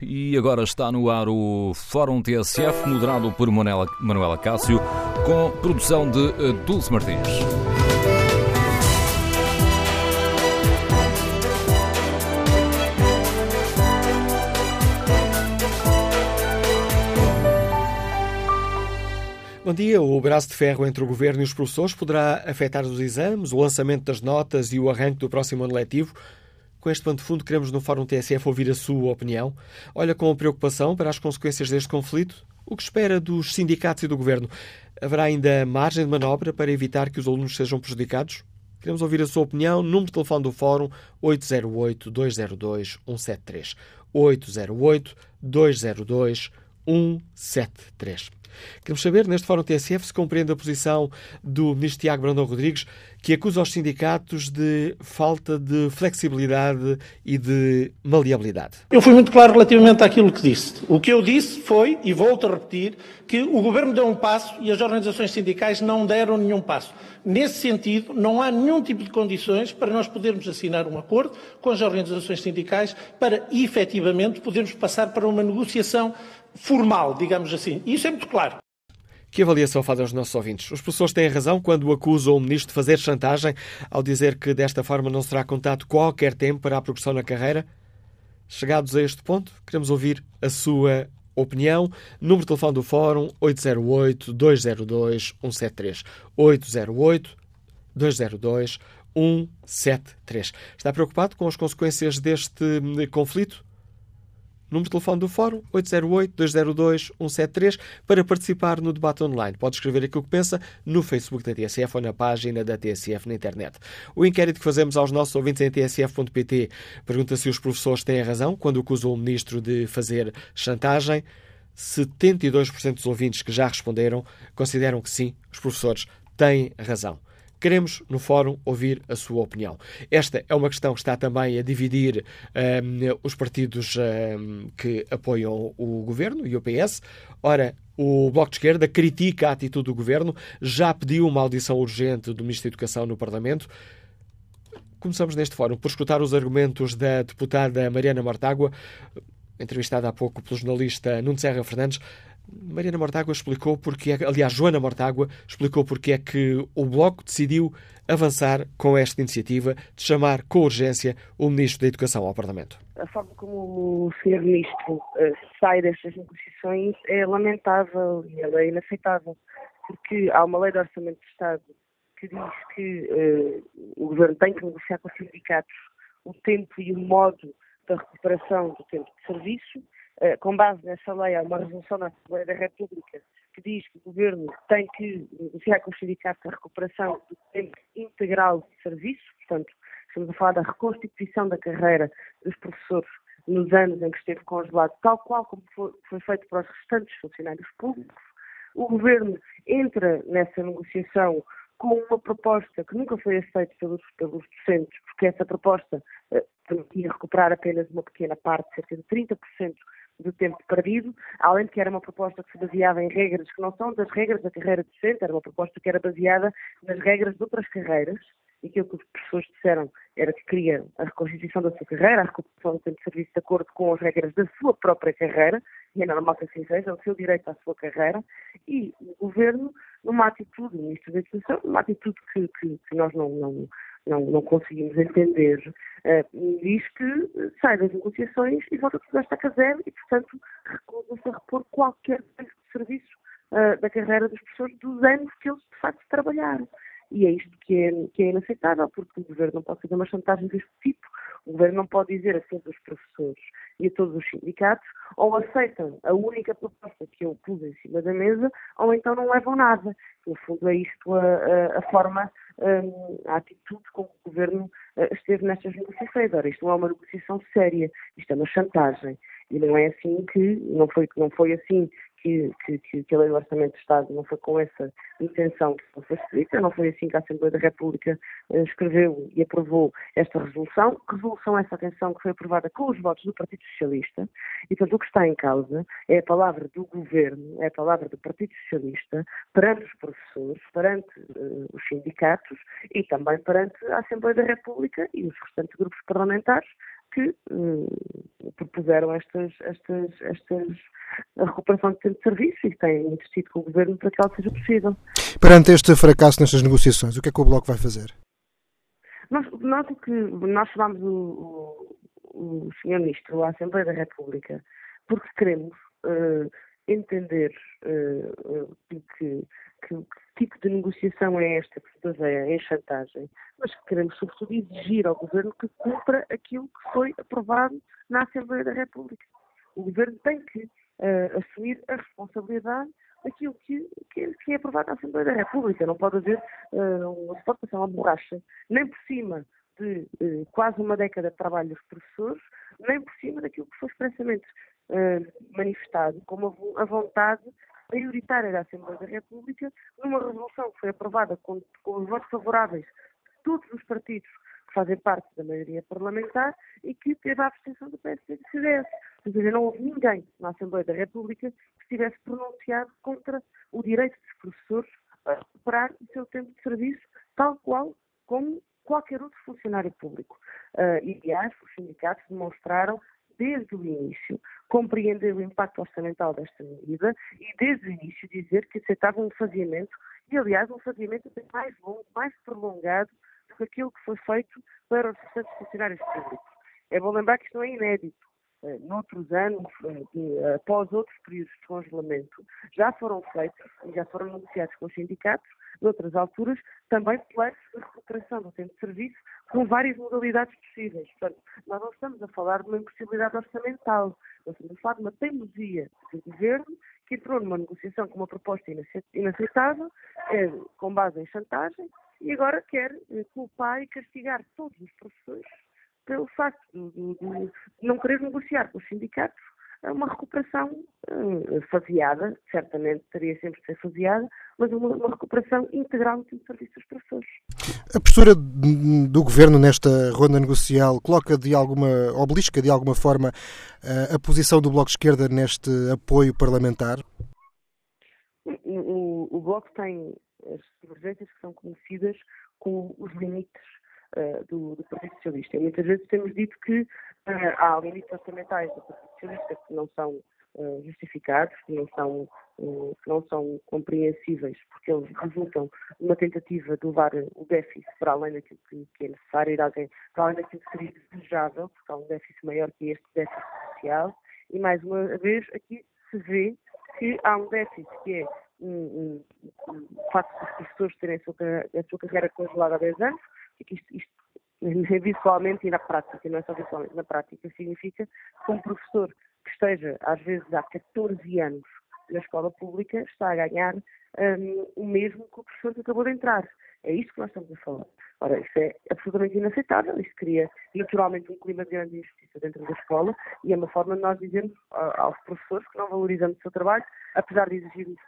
E agora está no ar o Fórum TSF, moderado por Manuela, Manuela Cássio, com produção de eh, Dulce Martins. Bom dia. O braço de ferro entre o Governo e os professores poderá afetar os exames, o lançamento das notas e o arranque do próximo ano letivo. Com este pano de fundo, queremos no Fórum TSF ouvir a sua opinião. Olha com preocupação para as consequências deste conflito. O que espera dos sindicatos e do Governo? Haverá ainda margem de manobra para evitar que os alunos sejam prejudicados? Queremos ouvir a sua opinião. Número de telefone do Fórum 808-202-173. 808-202-173. Queremos saber, neste Fórum TSF, se compreende a posição do Ministro Tiago Brandão Rodrigues, que acusa os sindicatos de falta de flexibilidade e de maleabilidade. Eu fui muito claro relativamente àquilo que disse. O que eu disse foi, e volto a repetir, que o Governo deu um passo e as organizações sindicais não deram nenhum passo. Nesse sentido, não há nenhum tipo de condições para nós podermos assinar um acordo com as organizações sindicais para, efetivamente, podermos passar para uma negociação formal, digamos assim. Isso é muito claro. Que avaliação fazem os nossos ouvintes? Os professores têm razão quando acusam o ministro de fazer chantagem ao dizer que desta forma não será contado qualquer tempo para a progressão na carreira? Chegados a este ponto, queremos ouvir a sua opinião. Número de telefone do Fórum 808-202-173. 808-202-173. Está preocupado com as consequências deste conflito? Número de telefone do Fórum 808-202-173 para participar no debate online. Pode escrever aquilo que pensa no Facebook da TSF ou na página da TSF na internet. O inquérito que fazemos aos nossos ouvintes em tsf.pt pergunta se os professores têm razão quando acusam o ministro de fazer chantagem. 72% dos ouvintes que já responderam consideram que sim, os professores têm razão. Queremos, no fórum, ouvir a sua opinião. Esta é uma questão que está também a dividir um, os partidos um, que apoiam o governo e o PS. Ora, o Bloco de Esquerda critica a atitude do governo, já pediu uma audição urgente do Ministro da Educação no Parlamento. Começamos neste fórum por escutar os argumentos da deputada Mariana Mortágua, entrevistada há pouco pelo jornalista Nuno Serra Fernandes. Mariana Mortágua explicou porque, é, aliás, Joana Mortágua explicou porque é que o Bloco decidiu avançar com esta iniciativa de chamar com urgência o Ministro da Educação ao Parlamento. A forma como o Sr. Ministro uh, sai destas negociações é lamentável e ela é inaceitável, porque há uma lei de orçamento de Estado que diz que uh, o Governo tem que negociar com os sindicatos o tempo e o modo da recuperação do tempo de serviço eh, com base nessa lei, há uma resolução da Assembleia da República que diz que o Governo tem que negociar com os sindicatos a recuperação do tempo integral de serviço, portanto, estamos a falar da reconstituição da carreira dos professores nos anos em que esteve congelado, tal qual como foi, foi feito para os restantes funcionários públicos. O Governo entra nessa negociação com uma proposta que nunca foi aceita pelos, pelos docentes, porque essa proposta eh, permitia recuperar apenas uma pequena parte, cerca de 30% do tempo perdido, além de que era uma proposta que se baseava em regras que não são das regras da carreira docente, era uma proposta que era baseada nas regras de outras carreiras, e aquilo que os professores disseram era que queria a reconstituição da sua carreira, a recuperação do tempo de serviço de acordo com as regras da sua própria carreira, e é normal que assim seja, é o seu direito à sua carreira, e o governo, numa atitude, o ministro da Educação, numa atitude que, que, que nós não, não, não, não conseguimos entender, uh, diz que sai das negociações e volta tudo a estaca zero e, portanto, recusa-se a repor qualquer tempo de serviço uh, da carreira dos professores dos anos que eles, de facto, trabalharam. E é isto que é, que é inaceitável, porque o governo não pode fazer uma chantagem deste tipo. O governo não pode dizer a todos os professores e a todos os sindicatos ou aceitam a única proposta que eu pus em cima da mesa ou então não levam nada. No fundo, é isto a, a, a forma a atitude com que o governo eh, esteve nestas negociações. Ora, isto não é uma negociação séria, isto é uma chantagem. E não é assim que, não foi, não foi assim que, que, que, a lei do Orçamento de Estado não foi com essa intenção que foi escrita, não foi assim que a Assembleia da República eh, escreveu e aprovou esta resolução. Resolução essa, atenção, que foi aprovada com os votos do Partido Socialista, e portanto o que está em causa é a palavra do Governo, é a palavra do Partido Socialista perante os professores, perante uh, os sindicatos e também perante a Assembleia da República e os restantes grupos parlamentares que uh, propuseram estas, estas, estas, a recuperação de tempo de serviço e têm investido com o Governo para que ela seja possível. Perante este fracasso nestas negociações, o que é que o Bloco vai fazer? Nós, nós, que, nós chamámos o, o, o Sr. Ministro à Assembleia da República porque queremos uh, entender uh, que, que, que, tipo de negociação é esta que se baseia em chantagem, mas que queremos, sobretudo, exigir ao Governo que cumpra aquilo que foi aprovado na Assembleia da República. O Governo tem que uh, assumir a responsabilidade daquilo que, que, que, é aprovado na Assembleia da República. Não pode haver, uh, não pode uma borracha, nem por cima de uh, quase uma década de trabalho dos professores, nem por cima daquilo que foi expressamente uh, manifestado como a vontade maioritária da Assembleia da República, numa resolução que foi aprovada com, com os votos favoráveis de todos os partidos que fazem parte da maioria parlamentar e que teve a abstenção do PSD e do CDS. Ou seja, não houve ninguém na Assembleia da República que tivesse pronunciado contra o direito dos professores a recuperar o seu tempo de serviço, tal qual como qualquer outro funcionário público. Uh, e, aliás, os sindicatos demonstraram desde o início compreender o impacto orçamental desta medida e desde o início dizer que aceitavam um faziamento e, aliás, um faziamento até mais longo, mais prolongado do que aquilo que foi feito para os restantes funcionários públicos. É bom lembrar que isto não é inédito. Uh, noutros anos, uh, após outros períodos de congelamento, já foram feitos e já foram negociados com os sindicatos, noutras alturas, também planos de recuperação do tempo de serviço com várias modalidades possíveis. Portanto, nós não estamos a falar de uma impossibilidade orçamental, nós estamos a falar de uma teimosia do governo que entrou numa negociação com uma proposta inaceitável, com base em chantagem, e agora quer eh, culpar e castigar todos os professores pelo facto de, de, de não querer negociar com os sindicatos uma recuperação uh, faseada, certamente teria sempre de ser faseada, mas uma, uma recuperação integral do serviço dos professores. A postura do Governo nesta ronda negocial coloca de alguma, obelisca de alguma forma uh, a posição do Bloco de Esquerda neste apoio parlamentar? O, o, o Bloco tem as divergências que são conhecidas com os limites uh, do, do Partido Socialista. E muitas vezes temos dito que uh, há limites orçamentais do Partido Socialista que não são uh, justificados, que não são que não são compreensíveis, porque eles resultam de uma tentativa de levar o déficit para além daquilo que, que é necessário, ir alguém, para além daquilo que seria desejável, porque há um déficit maior que este déficit social, e mais uma vez aqui se vê que há um déficit que é um, um, um, o facto dos professores terem a sua, a sua carreira congelada há 10 anos, isto, isto visualmente e na prática, não é só visualmente, na prática significa que um professor que esteja, às vezes, há 14 anos na escola pública está a ganhar um, o mesmo que o professor que acabou de entrar. É isto que nós estamos a falar. Ora, isso é absolutamente inaceitável. Isso cria naturalmente um clima de grande injustiça dentro da escola e é uma forma de nós dizermos aos professores que não valorizamos o seu trabalho, apesar de exigirmos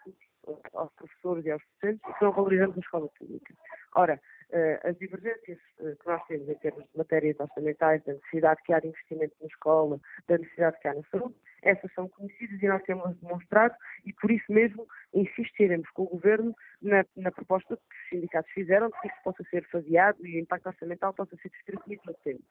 aos professores e aos docentes que não valorizamos a escola pública. Ora, as divergências uh, que nós temos em termos de matérias orçamentais, da necessidade que há de investimento na escola, da necessidade que há na saúde, essas são conhecidas e nós temos demonstrado e por isso mesmo insistiremos com o Governo na, na proposta que os sindicatos fizeram de que isso possa ser faseado e o impacto orçamental possa ser distribuído no tempo.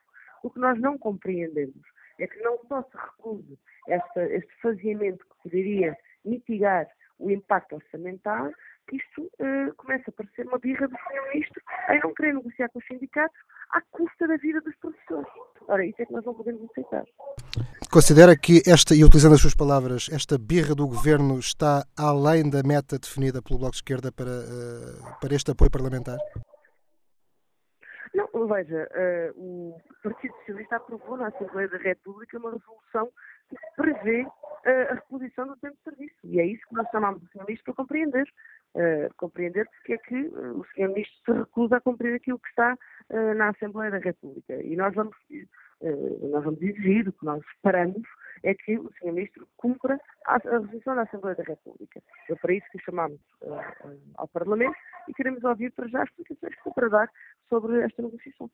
O que nós não compreendemos é que não só se recuse esta, este faseamento que poderia mitigar o impacto orçamental, isto uh, começa a parecer uma birra do Sr. Ministro em não querer negociar com os sindicatos à custa da vida dos professores. Ora, isso é que nós não podemos aceitar. Considera que esta, e utilizando as suas palavras, esta birra do governo está além da meta definida pelo Bloco de Esquerda para, uh, para este apoio parlamentar? Não, veja, uh, o Partido Socialista aprovou na Assembleia da República uma resolução que prevê a reposição do tempo de serviço. E é isso que nós chamamos de. Ministro para compreender. Uh, compreender porque é que uh, o Sr. Ministro se recusa a cumprir aquilo que está uh, na Assembleia da República. E nós vamos, nós vamos exigir, o que nós esperamos é que o Sr. Ministro cumpra a, a resolução da Assembleia da República. É para isso que chamamos ao Parlamento e queremos ouvir para já as explicações que para dar sobre esta negociação.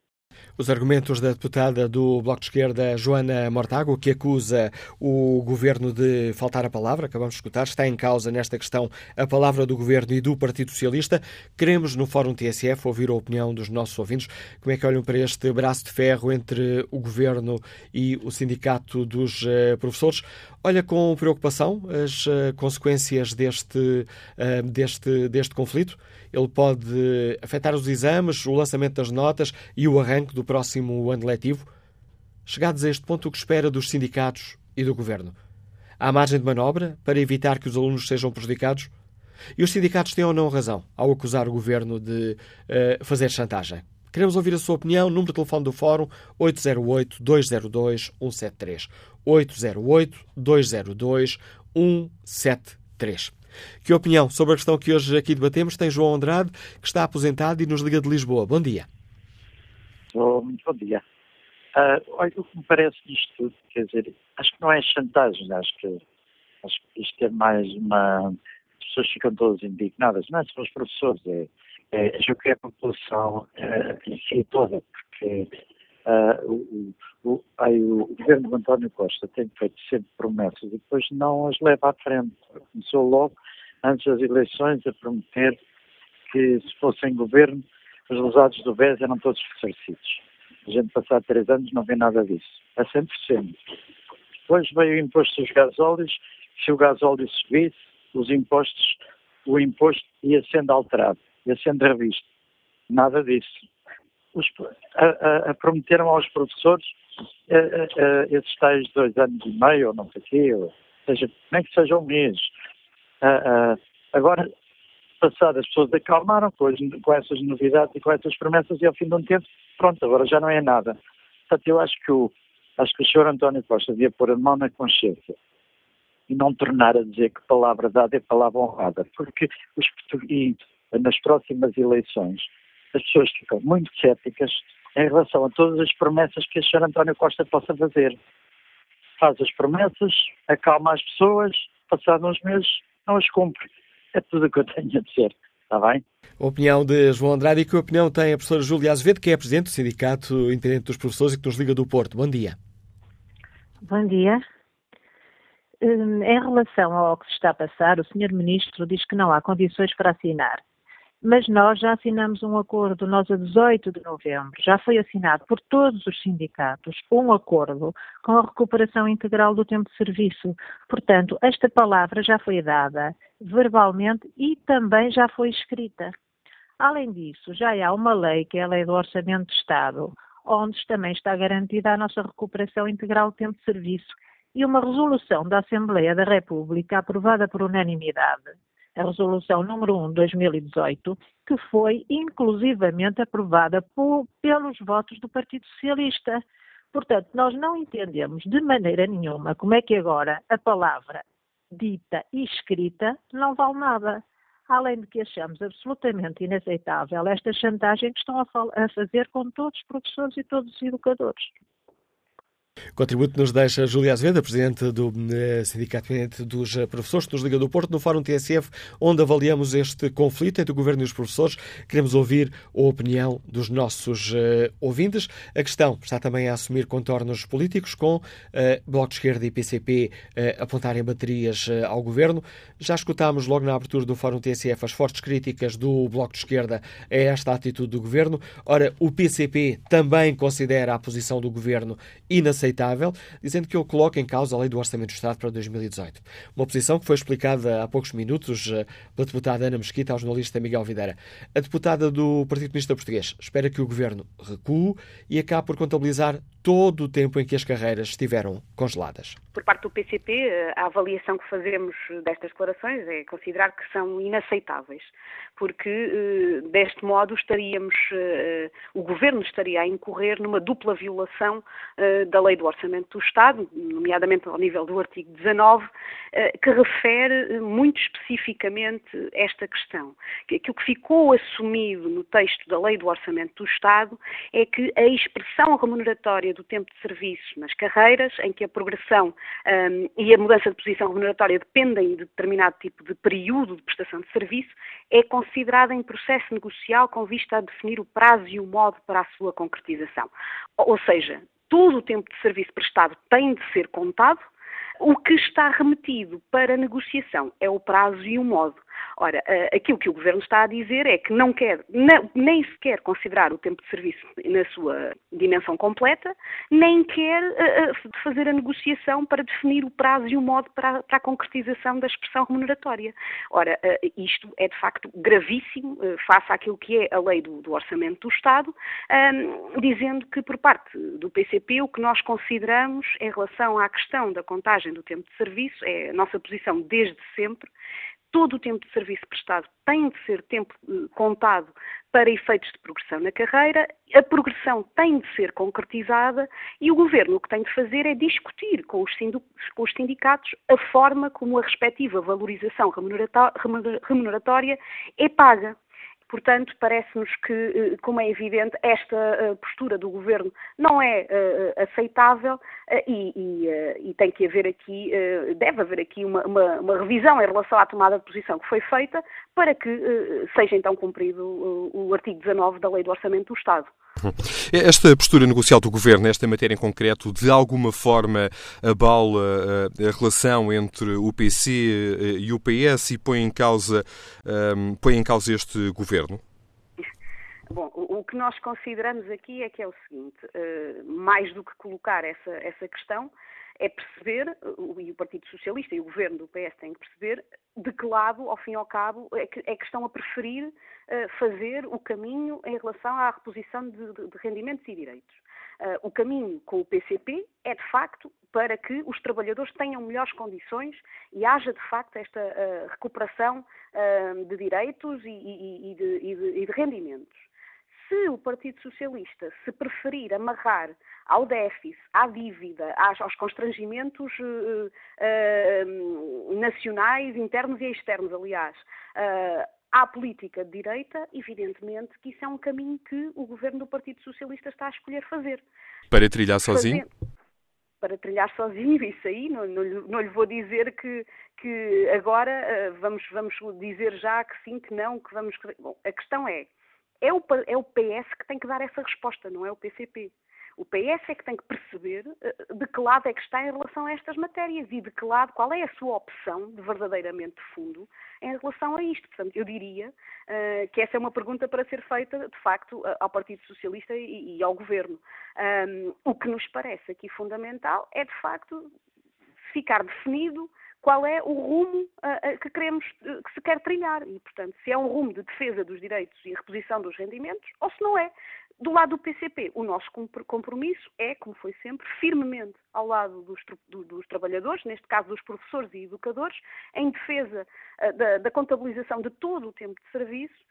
Os argumentos da deputada do Bloco de Esquerda, Joana Mortágua, que acusa o governo de faltar a palavra, acabamos de escutar, está em causa nesta questão a palavra do governo e do Partido Socialista. Queremos, no Fórum TSF, ouvir a opinião dos nossos ouvintes. Como é que olham para este braço de ferro entre o governo e o Sindicato dos uh, Professores? Olha com preocupação as uh, consequências deste, uh, deste, deste conflito? Ele pode afetar os exames, o lançamento das notas e o arranque do próximo ano letivo? Chegados a este ponto, o que espera dos sindicatos e do governo? Há margem de manobra para evitar que os alunos sejam prejudicados? E os sindicatos têm ou não razão ao acusar o governo de uh, fazer chantagem? Queremos ouvir a sua opinião. Número de telefone do Fórum 808-202-173. 808-202-173. Que opinião sobre a questão que hoje aqui debatemos tem João Andrade, que está aposentado e nos liga de Lisboa. Bom dia. Oh, muito bom dia. Uh, olha, o que me parece disto tudo, quer dizer, acho que não é chantagem, acho que, acho que isto é mais uma. As pessoas ficam todas indignadas, não só os professores, é, é, acho que é a população é, em si toda, porque uh, o, o, aí, o, governo de António Costa tem feito sempre promessas e depois não as leva à frente. Começou logo, antes das eleições, a prometer que se fossem governo, os lesados do BES eram todos ressarcidos. A gente, passado três anos, não vê nada disso. Sempre sendo. Depois veio o imposto dos gasóleos. Se o gasóleo subisse, os impostos, o imposto ia sendo alterado, ia sendo revisto. Nada disso. Os, a, a, a prometeram aos professores a, esses tais dois anos e meio, ou não sei o quê, ou seja, nem que seja um mês. agora, passado, as pessoas acalmaram com, com essas novidades e com essas promessas e ao fim de um tempo, pronto, agora já não é nada. Portanto, eu acho que o, acho que o Sr. António Costa devia pôr a mão na consciência e não tornar a dizer que palavra dada é palavra honrada, porque os portugueses, nas próximas eleições, as pessoas ficam muito céticas em relação a todas as promessas que o Sr. António Costa possa fazer. Faz as promessas, acalma as pessoas, passados uns meses não as cumpre. É tudo o que eu tenho a dizer. Está bem? A opinião de João Andrade e que opinião tem a professora Júlia Azevedo, que é Presidente do Sindicato Independente dos Professores e que nos liga do Porto. Bom dia. Bom dia. Hum, em relação ao que se está a passar, o Sr. Ministro diz que não há condições para assinar mas nós já assinamos um acordo, nós a 18 de novembro, já foi assinado por todos os sindicatos um acordo com a recuperação integral do tempo de serviço. Portanto, esta palavra já foi dada verbalmente e também já foi escrita. Além disso, já há uma lei, que é a Lei do Orçamento de Estado, onde também está garantida a nossa recuperação integral do tempo de serviço e uma resolução da Assembleia da República aprovada por unanimidade a resolução número 1 de 2018, que foi inclusivamente aprovada por, pelos votos do Partido Socialista. Portanto, nós não entendemos de maneira nenhuma como é que agora a palavra dita e escrita não vale nada. Além de que achamos absolutamente inaceitável esta chantagem que estão a, fazer com todos os professores e todos os educadores. Contributo nos deixa Júlia Azevedo, Presidente do eh, Sindicato dos Professores, nos Liga do Porto, no Fórum TSF, onde avaliamos este conflito entre o Governo e os professores. Queremos ouvir a opinião dos nossos uh, ouvintes. A questão está também a assumir contornos políticos, com uh, Bloco de Esquerda e PCP uh, apontarem baterias ao Governo. Já escutámos logo na abertura do Fórum TSF as fortes críticas do Bloco de Esquerda a esta atitude do Governo. Ora, o PCP também considera a posição do Governo inaceitável inaceitável, dizendo que ele coloca em causa a lei do Orçamento do Estado para 2018. Uma posição que foi explicada há poucos minutos eh, pela deputada Ana Mesquita ao jornalista Miguel Videira. A deputada do Partido Comunista Português espera que o governo recue e acabe por contabilizar todo o tempo em que as carreiras estiveram congeladas. Por parte do PCP, eh, a avaliação que fazemos destas declarações é considerar que são inaceitáveis, porque eh, deste modo estaríamos, o governo estaria a incorrer numa dupla violação da lei Lei do Orçamento do Estado, nomeadamente ao nível do artigo 19, que refere muito especificamente esta questão. Aquilo que ficou assumido no texto da Lei do Orçamento do Estado é que a expressão remuneratória do tempo de serviço nas carreiras, em que a progressão um, e a mudança de posição remuneratória dependem de determinado tipo de período de prestação de serviço, é considerada em processo negocial com vista a definir o prazo e o modo para a sua concretização. Ou seja, todo o tempo de serviço prestado tem de ser contado, o que está remetido para negociação é o prazo e o modo. Ora, eh, aquilo que o Governo está a dizer é que não quer nem sequer considerar o tempo de serviço na sua dimensão completa, nem quer eh, eh, fazer a negociação para definir o prazo e o modo para, a concretização da expressão remuneratória. Ora, isto é de facto gravíssimo face àquilo que é a lei do, Orçamento do Estado, dizendo que por parte do PCP o que nós consideramos em relação à questão da contagem do tempo de serviço, é a nossa posição desde sempre, todo o tempo de serviço prestado tem de ser tempo eh, contado para efeitos de progressão na carreira, a progressão tem de ser concretizada e o Governo o que tem de fazer é discutir com os, sindicatos a forma como a respectiva valorização remuneratória é paga. Portanto, parece-nos que, eh, como é evidente, esta eh, postura do Governo não é eh, aceitável e, e, e tem que haver aqui, deve haver aqui uma, uma, uma, revisão em relação à tomada de posição que foi feita para que seja então cumprido o, o artigo 19 da Lei do Orçamento do Estado. Esta postura negocial do Governo, nesta matéria em concreto, de alguma forma abala a relação entre o PC e o PS e põe em causa, um, põe em causa este Governo? Bom, o que nós consideramos aqui é que é o seguinte, uh, mais do que colocar essa, essa questão, é perceber, e o Partido Socialista e o Governo do PS têm que perceber, de que lado, ao fim e ao cabo, é que, é que estão a preferir uh, fazer o caminho em relação à reposição de, de, rendimentos e direitos. Uh, o caminho com o PCP é, de facto, para que os trabalhadores tenham melhores condições e haja, de facto, esta uh, recuperação de direitos e, e, e, de, e de rendimentos se o Partido Socialista se preferir amarrar ao déficit, à dívida, aos constrangimentos uh, uh, nacionais, internos e externos, aliás, uh, à política de direita, evidentemente que isso é um caminho que o governo do Partido Socialista está a escolher fazer. Para trilhar sozinho? para trilhar sozinho, isso aí, não, não, não lhe vou dizer que, que agora vamos, vamos dizer já que sim, que não, que vamos. Bom, a questão é, é o, é o PS que tem que dar essa resposta, não é o PCP. O PS é que tem que perceber eh, de que lado é que está em relação a estas matérias e de que lado, qual é a sua opção de verdadeiramente de fundo em relação a isto. Portanto, eu diria uh, que essa é uma pergunta para ser feita, de facto, ao Partido Socialista e, e ao Governo. Um, o que nos parece aqui fundamental é, de facto, ficar definido qual é o rumo uh, que queremos, uh, que se quer trilhar. E, portanto, se é um rumo de defesa dos direitos e reposição dos rendimentos, ou se não é. Do lado do PCP, o nosso compromisso é, como foi sempre, firmemente ao lado dos, dos trabalhadores, neste caso dos professores e educadores, em defesa uh, da, da, contabilização de todo o tempo de serviço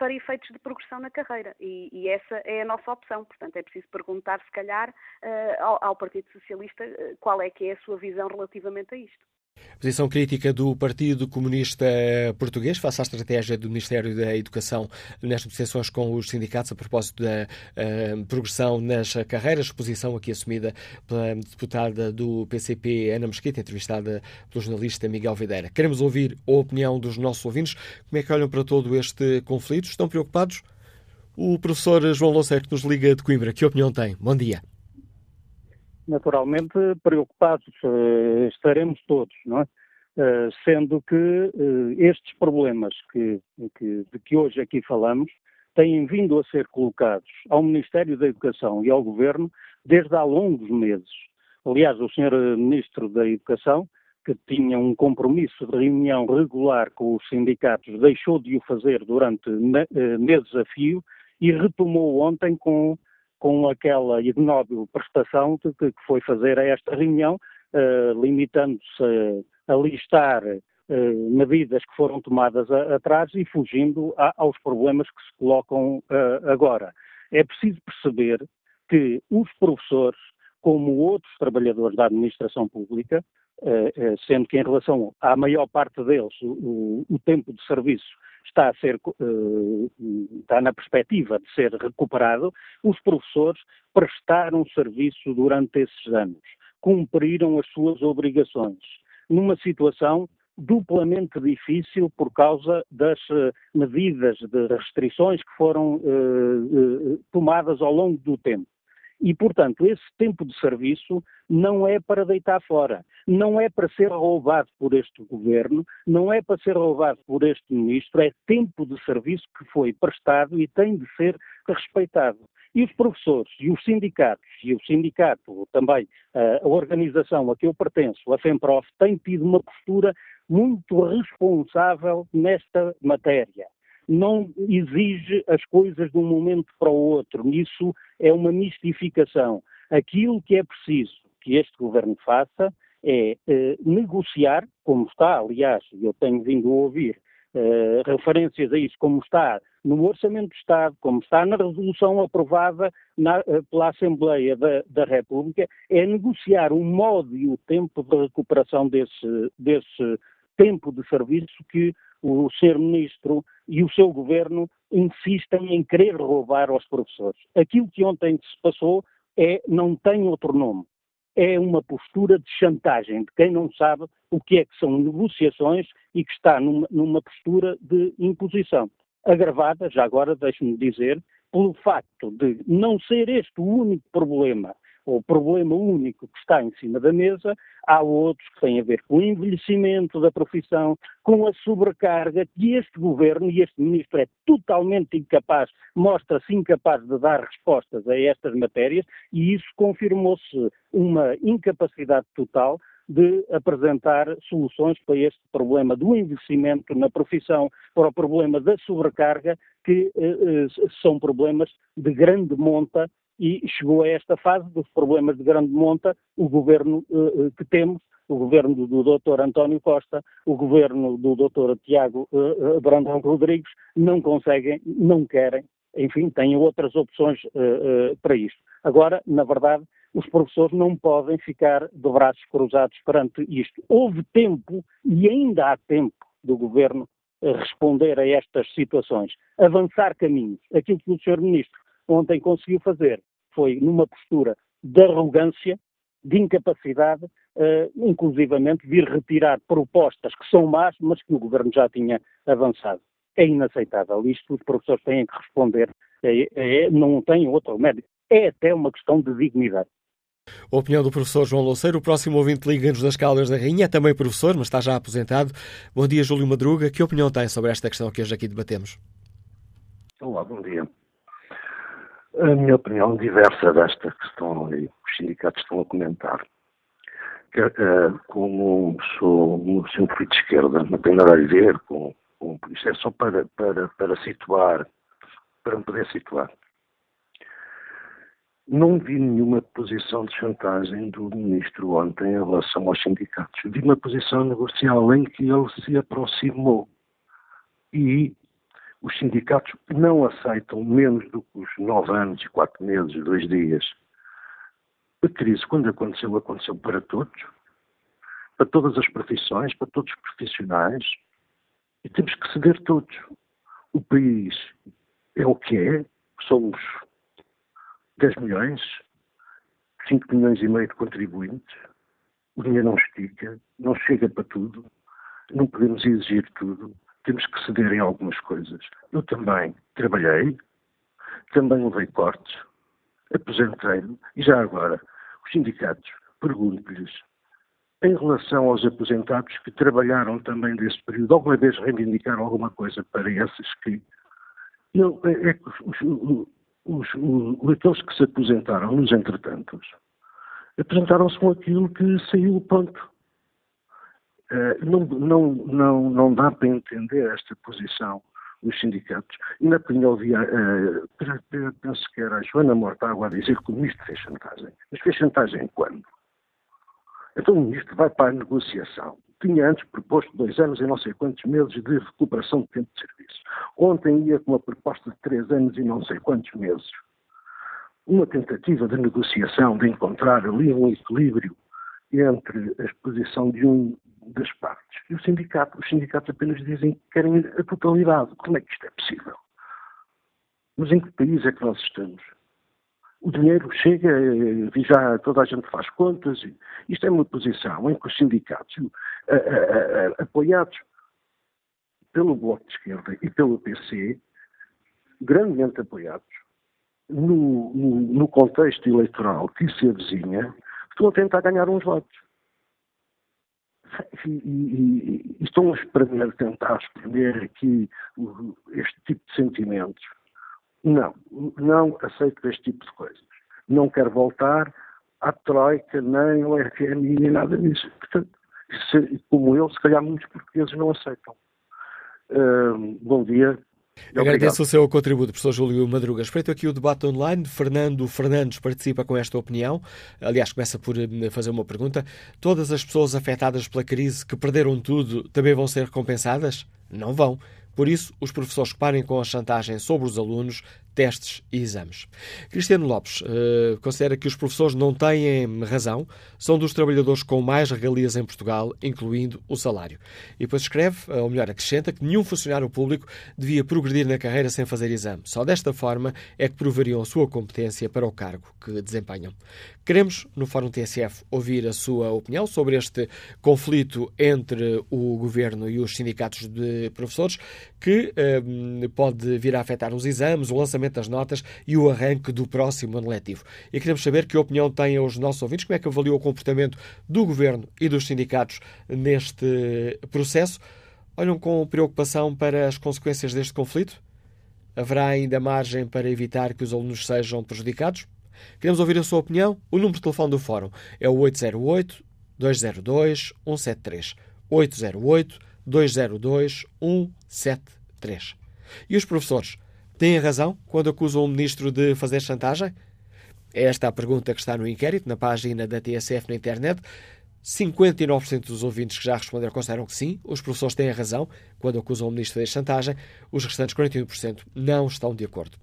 para efeitos de progressão na carreira. E, e, essa é a nossa opção. Portanto, é preciso perguntar, se calhar, ao, ao, Partido Socialista qual é que é a sua visão relativamente a isto. Posição crítica do Partido Comunista Português face à estratégia do Ministério da Educação nas negociações com os sindicatos a propósito da uh, progressão nas carreiras. Posição aqui assumida pela deputada do PCP, Ana Mesquita, entrevistada pelo jornalista Miguel Videira. Queremos ouvir a opinião dos nossos ouvintes. Como é que olham para todo este conflito? Estão preocupados? O professor João Louceiro, que nos liga de Coimbra, que opinião tem? Bom dia naturalmente preocupados uh, estaremos todos, não é? Uh, sendo que uh, estes problemas que, que, de que hoje aqui falamos têm vindo a ser colocados ao Ministério da Educação e ao Governo desde há longos meses. Aliás, o Sr. Ministro da Educação, que tinha um compromisso de reunião regular com os sindicatos, deixou de o fazer durante meses a fio e retomou ontem com com aquela ignóbil prestação que, que foi fazer a esta reunião, uh, limitando-se a, a listar uh, medidas que foram tomadas a, atrás e fugindo a, aos problemas que se colocam uh, agora. É preciso perceber que os professores, como outros trabalhadores da administração pública, eh, eh, sendo que em relação à maior parte deles o, o tempo de serviço está a ser eh, está na perspectiva de ser recuperado, os professores prestaram serviço durante esses anos, cumpriram as suas obrigações, numa situação duplamente difícil por causa das medidas de restrições que foram tomadas ao longo do tempo. E, portanto, esse tempo de serviço não é para deitar fora, não é para ser roubado por este governo, não é para ser roubado por este ministro, é tempo de serviço que foi prestado e tem de ser respeitado. E os professores e os sindicatos, e o sindicato também, a organização a que eu pertenço, a FEMPROF, tem tido uma postura muito responsável nesta matéria não exige as coisas de um momento para o outro. Isso é uma mistificação. Aquilo que é preciso que este governo faça é eh, negociar, como está, aliás, eu tenho vindo a ouvir eh, referências a isso, como está no Orçamento do Estado, como está na resolução aprovada na, eh, pela Assembleia da, da, República, é negociar o modo e o tempo de recuperação desse, desse tempo de serviço que o Sr. Ministro e o seu governo insistem em querer roubar aos professores. Aquilo que ontem se passou é, não tem outro nome, é uma postura de chantagem de quem não sabe o que é que são negociações e que está numa, numa postura de imposição. Agravada, já agora deixe-me dizer, pelo facto de não ser este o único problema o problema único que está em cima da mesa, há outros que têm a ver com o envelhecimento da profissão, com a sobrecarga que este governo e este ministro é totalmente incapaz, mostra-se incapaz de dar respostas a estas matérias e isso confirmou-se uma incapacidade total de apresentar soluções para este problema do envelhecimento na profissão, para o problema da sobrecarga, que eh, eh são problemas de grande monta e chegou a esta fase dos problemas de grande monta o governo uh, que temos, o governo do, Dr. António Costa, o governo do Dr. Tiago uh, Brandão Rodrigues, não conseguem, não querem, enfim, têm outras opções para isto. Agora, na verdade, os professores não podem ficar de braços cruzados perante isto. Houve tempo, e ainda há tempo, do governo responder a estas situações, avançar caminhos. Aquilo que o Sr. Ministro ontem conseguiu fazer foi numa postura de arrogância, de incapacidade, uh, inclusivamente vir retirar propostas que são más, mas que o Governo já tinha avançado. É inaceitável. Isto os professores têm que responder. É, é, não têm outro remédio. É até uma questão de dignidade. A opinião do professor João Louceiro, o próximo ouvinte liga-nos das Caldas da Rainha, é também professor, mas está já aposentado. Bom dia, Júlio Madruga. Que opinião tem sobre esta questão que hoje aqui debatemos? Olá, bom dia. A minha opinião diversa desta questão e os sindicatos estão a comentar. Que, uh, como sou um científico de esquerda, não tenho nada a dizer com, com isto é só para, para, para situar, para me poder situar. Não vi nenhuma posição de chantagem do ministro ontem em relação aos sindicatos. Vi uma posição negocial em que ele se aproximou e os sindicatos não aceitam menos do que os nove anos e quatro meses, dois dias. A crise, quando aconteceu, aconteceu para todos, para todas as profissões, para todos os profissionais, e temos que ceder todos. O país é o que é, somos 10 milhões, 5 milhões e meio de contribuintes, o dinheiro não estica, não chega para tudo, não podemos exigir tudo temos que ceder em algumas coisas. Eu também trabalhei, também levei cortes, aposentei-me e já agora, os sindicatos, pergunto-lhes, em relação aos aposentados que trabalharam também desse período, alguma vez reivindicaram alguma coisa para esses que. Eu, é, é, os, os, os, aqueles que se aposentaram nos entretantos apresentaram-se com aquilo que saiu, ponto. Eh, não, não, não, não dá para entender esta posição dos sindicatos. E na havia, uh, penso que era a Joana Mortágua a dizer que o ministro fez chantagem. Mas fez chantagem quando? Então o ministro vai para a negociação. Tinha antes proposto dois anos e não sei quantos meses de recuperação de tempo de serviço. Ontem ia com uma proposta de três anos e não sei quantos meses. uma tentativa de negociação, de encontrar ali um equilíbrio entre a exposição de um das partes. E sindicato, os sindicatos apenas dizem que querem a totalidade. Como é que isto é possível? Mas em que país é que nós estamos? O dinheiro chega e já toda a gente faz contas. Isto é uma posição em que os sindicatos, a, a, a, apoiados pelo Bloco de Esquerda e pelo PC, grandemente apoiados, no, no, no contexto eleitoral que se avizinha, estão a tentar ganhar uns votos. E, e, estão a espremer, tentar espremer aqui este tipo de sentimentos. Não, não aceito este tipo de coisas. Não quero voltar à Troika, nem ao FMI, nem nada disso. Portanto, como eu, se calhar muitos portugueses não aceitam. Uh, bom dia. Agradeço o seu contributo, professor Júlio Madrugas. Feito aqui o debate online, Fernando Fernandes participa com esta opinião. Aliás, começa por eh, fazer uma pergunta. Todas as pessoas afetadas pela crise que perderam tudo também vão ser recompensadas? Não vão. Por isso, os professores que parem com a chantagem sobre os alunos testes e exames. Cristiano Lopes uh, considera que os professores não têm razão, são dos trabalhadores com mais regalias em Portugal, incluindo o salário. E depois escreve, ou melhor, acrescenta, que nenhum funcionário público devia progredir na carreira sem fazer exame. Só desta forma é que provariam a sua competência para o cargo que desempenham. Queremos, no Fórum TSF, ouvir a sua opinião sobre este conflito entre o governo e os sindicatos de professores, que uh, pode vir a afetar os exames, o lançamento das notas e o arranque do próximo ano letivo. E queremos saber que opinião têm os nossos ouvintes, como é que avaliou o comportamento do Governo e dos sindicatos neste processo. Olham com preocupação para as consequências deste conflito? Haverá ainda margem para evitar que os alunos sejam prejudicados? Queremos ouvir a sua opinião. O número de telefone do Fórum é o 808 202 173. 808 202 173. E os professores Têm razão quando acusam o ministro de fazer chantagem? É esta a pergunta que está no inquérito, na página da TSF na internet. 59% dos ouvintes que já responderam consideram que sim, os professores têm razão quando acusam o ministro de chantagem, os restantes 41% não estão de acordo.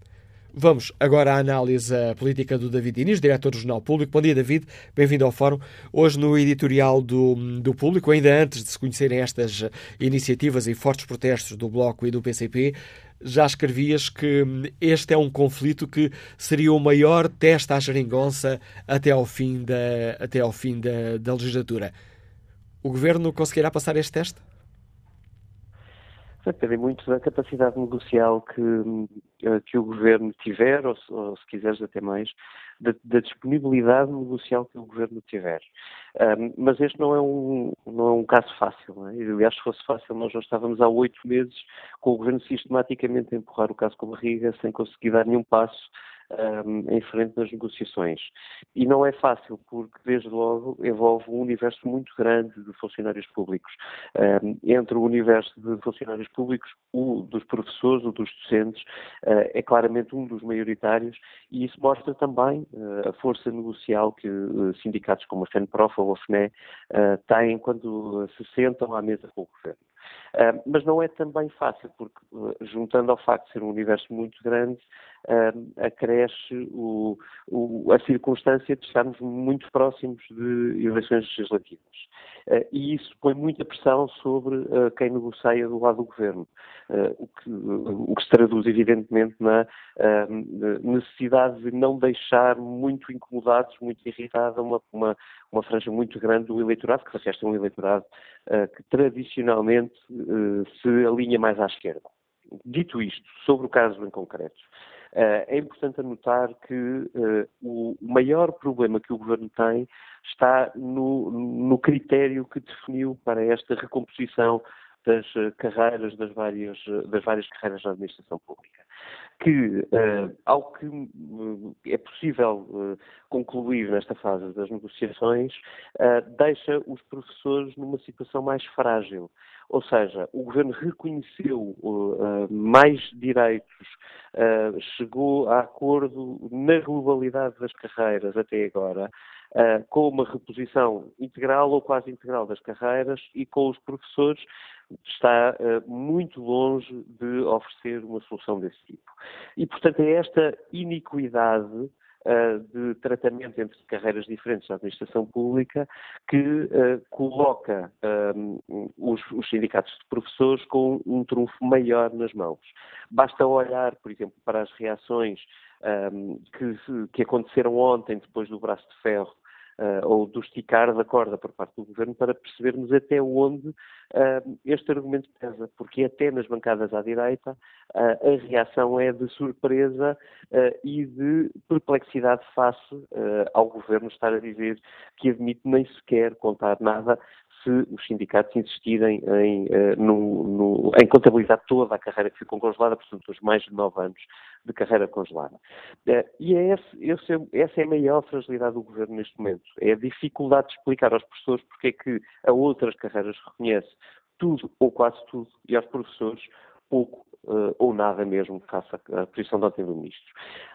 Vamos agora à análise política do David Inês, diretor do Jornal Público. Bom dia, David. Bem-vindo ao Fórum. Hoje, no editorial do, do Público, ainda antes de se conhecerem estas iniciativas e fortes protestos do Bloco e do PCP, já escrevias que este é um conflito que seria o maior teste à geringonça até ao fim da, até ao fim da, da legislatura. O Governo conseguirá passar este teste? Depende muito da capacidade negocial que, eh, que o Governo tiver, ou, ou se quiseres até mais, da, da, disponibilidade negocial que o Governo tiver. Um, mas este não é um, não é um caso fácil. Não é? Aliás, se fosse fácil, nós já estávamos há oito meses com o Governo sistematicamente a empurrar o caso com barriga, sem conseguir dar nenhum passo um, em frente nas negociações. E não é fácil, porque, desde logo, envolve um universo muito grande de funcionários públicos. Um, entre o universo de funcionários públicos, o dos professores, o dos docentes, uh, é claramente um dos maioritários, e isso mostra também uh, a força negocial que uh, sindicatos como a FENPROF ou a FNE têm quando se sentam à mesa com o governo. Uh, mas não é também fácil, porque uh, juntando ao facto de ser um universo muito grande, acresce o, o, a circunstância de estarmos muito próximos de eleições legislativas. e isso põe muita pressão sobre quem negocia do lado do governo, o que, o, que, se traduz, evidentemente, na necessidade de não deixar muito incomodados, muito irritada uma, uma, uma franja muito grande do eleitorado, que de resto é um eleitorado que tradicionalmente se alinha mais à esquerda. Dito isto, sobre o caso em concreto, é importante anotar que uh, o maior problema que o Governo tem está no, no, critério que definiu para esta recomposição das carreiras, das várias, das várias carreiras da administração pública. Que, uh, ao que é possível concluir nesta fase das negociações, deixa os professores numa situação mais frágil. Ou seja, o governo reconheceu mais direitos, chegou a acordo na globalidade das carreiras até agora, uh, com uma reposição integral ou quase integral das carreiras e com os professores está muito longe de oferecer uma solução desse tipo. E, portanto, é esta iniquidade uh, de tratamento entre carreiras diferentes da administração pública que uh, coloca os, os, sindicatos de professores com um trunfo maior nas mãos. Basta olhar, por exemplo, para as reações que, que aconteceram ontem, depois do braço de ferro uh, ou do esticar da corda por parte do Governo para percebermos até onde uh, este argumento pesa, porque até nas bancadas à direita uh, a reação é de surpresa e de perplexidade face ao Governo estar a dizer que admite nem sequer contar nada se os sindicatos insistirem em, no, no, em contabilizar toda a carreira que ficou congelada, portanto, os mais de nove anos de carreira congelada. Uh, e é esse, esse, essa é a maior fragilidade do governo neste momento. É a dificuldade de explicar aos professores porque é que a outras carreiras reconhece tudo ou quase tudo e aos professores pouco uh, ou nada mesmo, face à, posição de ontem do Ministro.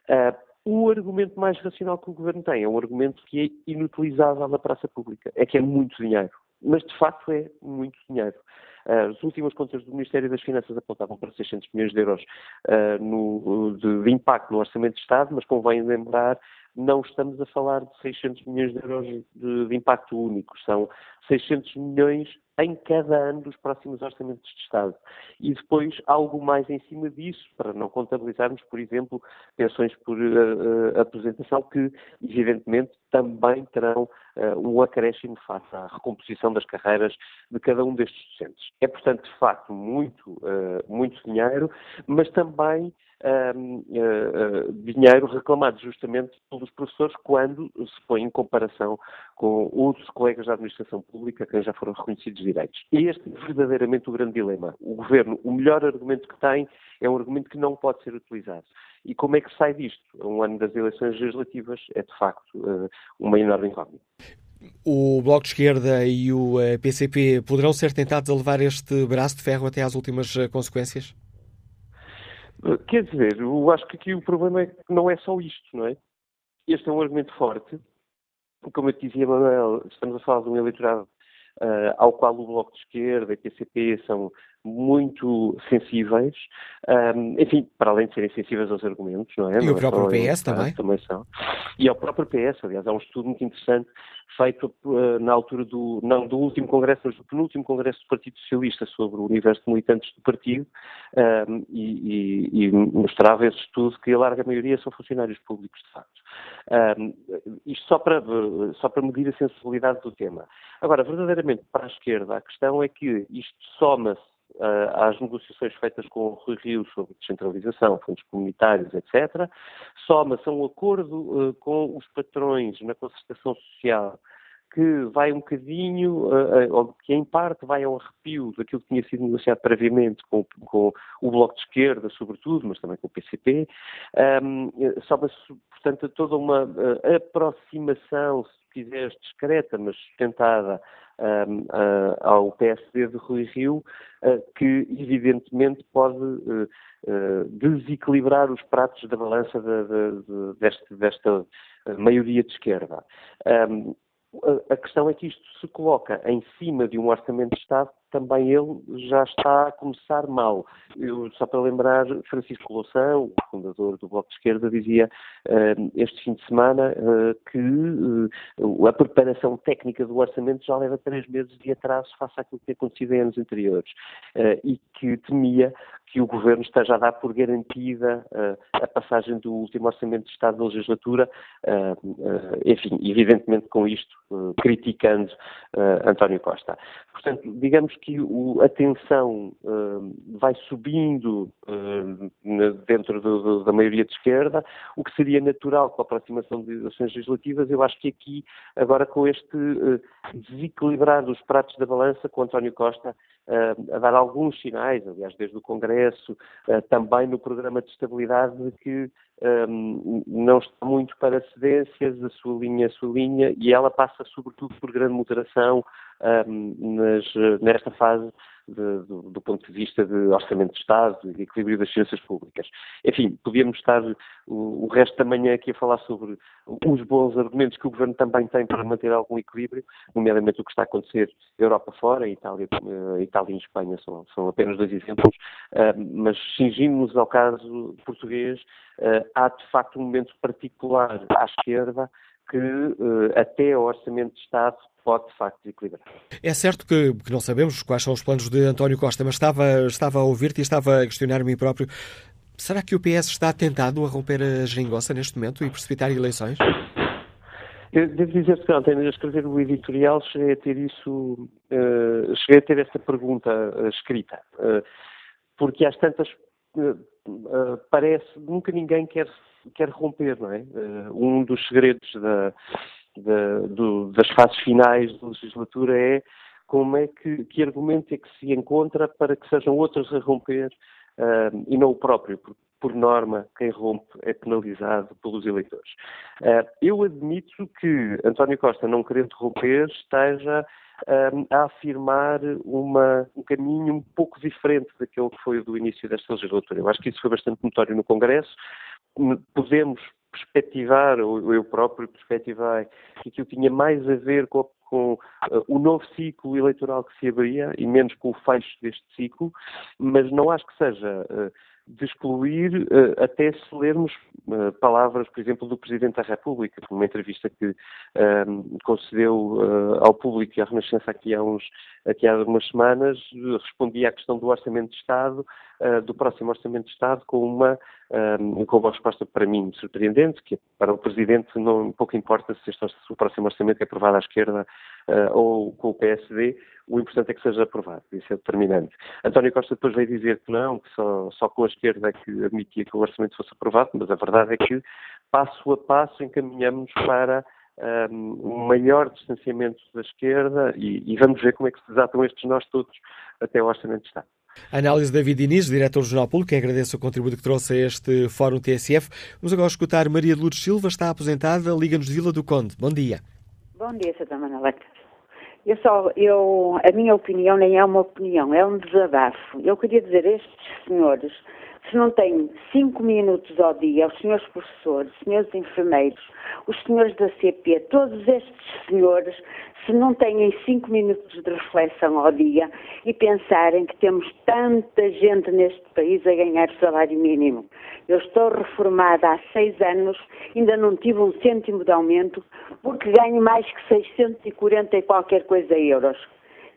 Uh, o argumento mais racional que o Governo tem é um argumento que é inutilizável na praça pública. É que é muito dinheiro. Mas, de facto, é muito dinheiro. As últimas contas do Ministério das Finanças apontavam para 600 milhões de euros uh, no, de, de, impacto no Orçamento de Estado, mas convém lembrar, não estamos a falar de 600 milhões de euros de, de impacto único, são 600 milhões em cada ano dos próximos orçamentos de Estado. E depois algo mais em cima disso, para não contabilizarmos, por exemplo, pensões por uh, uh, apresentação, que evidentemente também terão uh, um acréscimo face à recomposição das carreiras de cada um destes docentes. É, portanto, de facto, muito, muito dinheiro, mas também dinheiro reclamado justamente pelos professores quando se põe em comparação com outros colegas da administração pública que já foram reconhecidos direitos. E este é verdadeiramente o grande dilema. O governo, o melhor argumento que tem é um argumento que não pode ser utilizado. E como é que sai disto? Um ano das eleições legislativas é, de facto, uma enorme incógnita. O Bloco de Esquerda e o PCP poderão ser tentados a levar este braço de ferro até às últimas consequências? Quer dizer, eu acho que aqui o problema é que não é só isto, não é? Este é um argumento forte. Como eu dizia, Manuel, estamos a falar de um eleitorado uh, ao qual o Bloco de Esquerda e o PCP são muito sensíveis, um, enfim, para além de serem sensíveis aos argumentos, não é? E o próprio PS também? também são. E ao próprio PS, aliás, há um estudo muito interessante feito uh, na altura do, não do último congresso, mas do penúltimo congresso do Partido Socialista sobre o universo de militantes do partido um, e, e, e, mostrava esse estudo que a larga maioria são funcionários públicos, de facto. Um, isto só para, só para medir a sensibilidade do tema. Agora, verdadeiramente, para a esquerda, a questão é que isto soma-se às negociações feitas com o Rui Rio sobre descentralização, fundos comunitários, etc., soma-se a um acordo uh, com os patrões na concertação social que vai um bocadinho, ou que em parte vai ao arrepio daquilo que tinha sido negociado previamente com, com o Bloco de Esquerda, sobretudo, mas também com o PCP, um, soma-se, portanto, toda uma aproximação, se quiseres, discreta, mas sustentada um, uh, ao PSD de Rui Rio, uh, que evidentemente pode uh, desequilibrar os pratos da balança de, de, de, deste, desta maioria de esquerda. Um, a questão é que isto se coloca em cima de um orçamento de Estado também ele já está a começar mal. Eu, só para lembrar, Francisco Loução, o fundador do Bloco de Esquerda, dizia uh, este fim de semana uh, que uh, a preparação técnica do orçamento já leva três meses de atraso face àquilo que tem acontecido em anos anteriores e que temia que o Governo esteja a dar por garantida a passagem do último Orçamento de Estado da legislatura, enfim, evidentemente com isto criticando António Costa. Portanto, digamos que o, a tensão uh, vai subindo uh, dentro do, do, da maioria de esquerda, o que seria natural com a aproximação de eleições legislativas. Eu acho que aqui, agora com este uh, desequilibrar dos pratos da balança, com António Costa a dar alguns sinais, aliás, desde o Congresso, também no programa de estabilidade, de que um, não está muito para cedências, a sua linha, a sua linha, e ela passa sobretudo por grande moderação, um, nas, nesta fase de, do, do, ponto de vista de orçamento de Estado e equilíbrio das finanças públicas. Enfim, podíamos estar o, o, resto da manhã aqui a falar sobre os bons argumentos que o Governo também tem para manter algum equilíbrio, nomeadamente o que está a acontecer Europa fora, Itália, uh, Itália e Espanha são, são apenas dois exemplos, uh, mas cingindo-nos ao caso português, uh, há de facto um momento particular à esquerda que até o Orçamento de Estado pode de facto desequilibrar. É certo que, que, não sabemos quais são os planos de António Costa, mas estava, estava a ouvir-te e estava a questionar a mim próprio. Será que o PS está tentado a romper a geringonça neste momento e precipitar eleições? Eu devo dizer que ontem, a escrever o editorial, cheguei a ter isso, uh, cheguei a ter esta pergunta uh, escrita. Uh, porque às tantas, parece, nunca ninguém quer, quer romper, não é? um dos segredos da, da, do, das fases finais da legislatura é como é que, que argumento é que se encontra para que sejam outros a romper uh, e não o próprio, porque por norma, quem rompe é penalizado pelos eleitores. Uh, eu admito que António Costa, não querendo romper, esteja uh, a afirmar uma, um caminho um pouco diferente daquele que foi o do início desta legislatura. Eu acho que isso foi bastante notório no Congresso. Podemos perspectivar, ou eu próprio perspectivei, que aquilo tinha mais a ver com, com uh, o novo ciclo eleitoral que se abria e menos com o fecho deste ciclo, mas não acho que seja uh, de excluir uh, até se lermos palavras, por exemplo, do Presidente da República, numa entrevista que concedeu ao público e à Renascença aqui há, uns, aqui há umas semanas, respondia à questão do Orçamento de Estado, do próximo Orçamento de Estado, com uma, com uma resposta para mim surpreendente, que para o Presidente não pouco importa se, este, o próximo Orçamento é aprovado à esquerda ou com o PSD, o importante é que seja aprovado, isso é determinante. António Costa depois veio dizer que não, que só, só com a esquerda é que admitia que o orçamento fosse aprovado, mas a verdade é que passo a passo encaminhamos para um, um maior distanciamento da esquerda e, e, vamos ver como é que se desatam estes nós todos até o Orçamento de Estado. Análise David Inês, diretor do Jornal Público, que agradeço o contributo que trouxe a este Fórum TSF. Vamos agora escutar Maria de Lourdes Silva, está aposentada, Liga-nos de Vila do Conde. Bom dia. Bom dia, Sra. Manuela. Eu só, eu, a minha opinião nem é uma opinião, é um desabafo. Eu queria dizer a estes senhores, se não têm cinco minutos ao dia, os senhores professores, os senhores enfermeiros, os senhores da CP, todos estes senhores, se não têm cinco minutos de reflexão ao dia e pensarem que temos tanta gente neste país a ganhar salário mínimo. Eu estou reformada há seis anos, ainda não tive um cêntimo de aumento, porque ganho mais que 640 e qualquer coisa euros.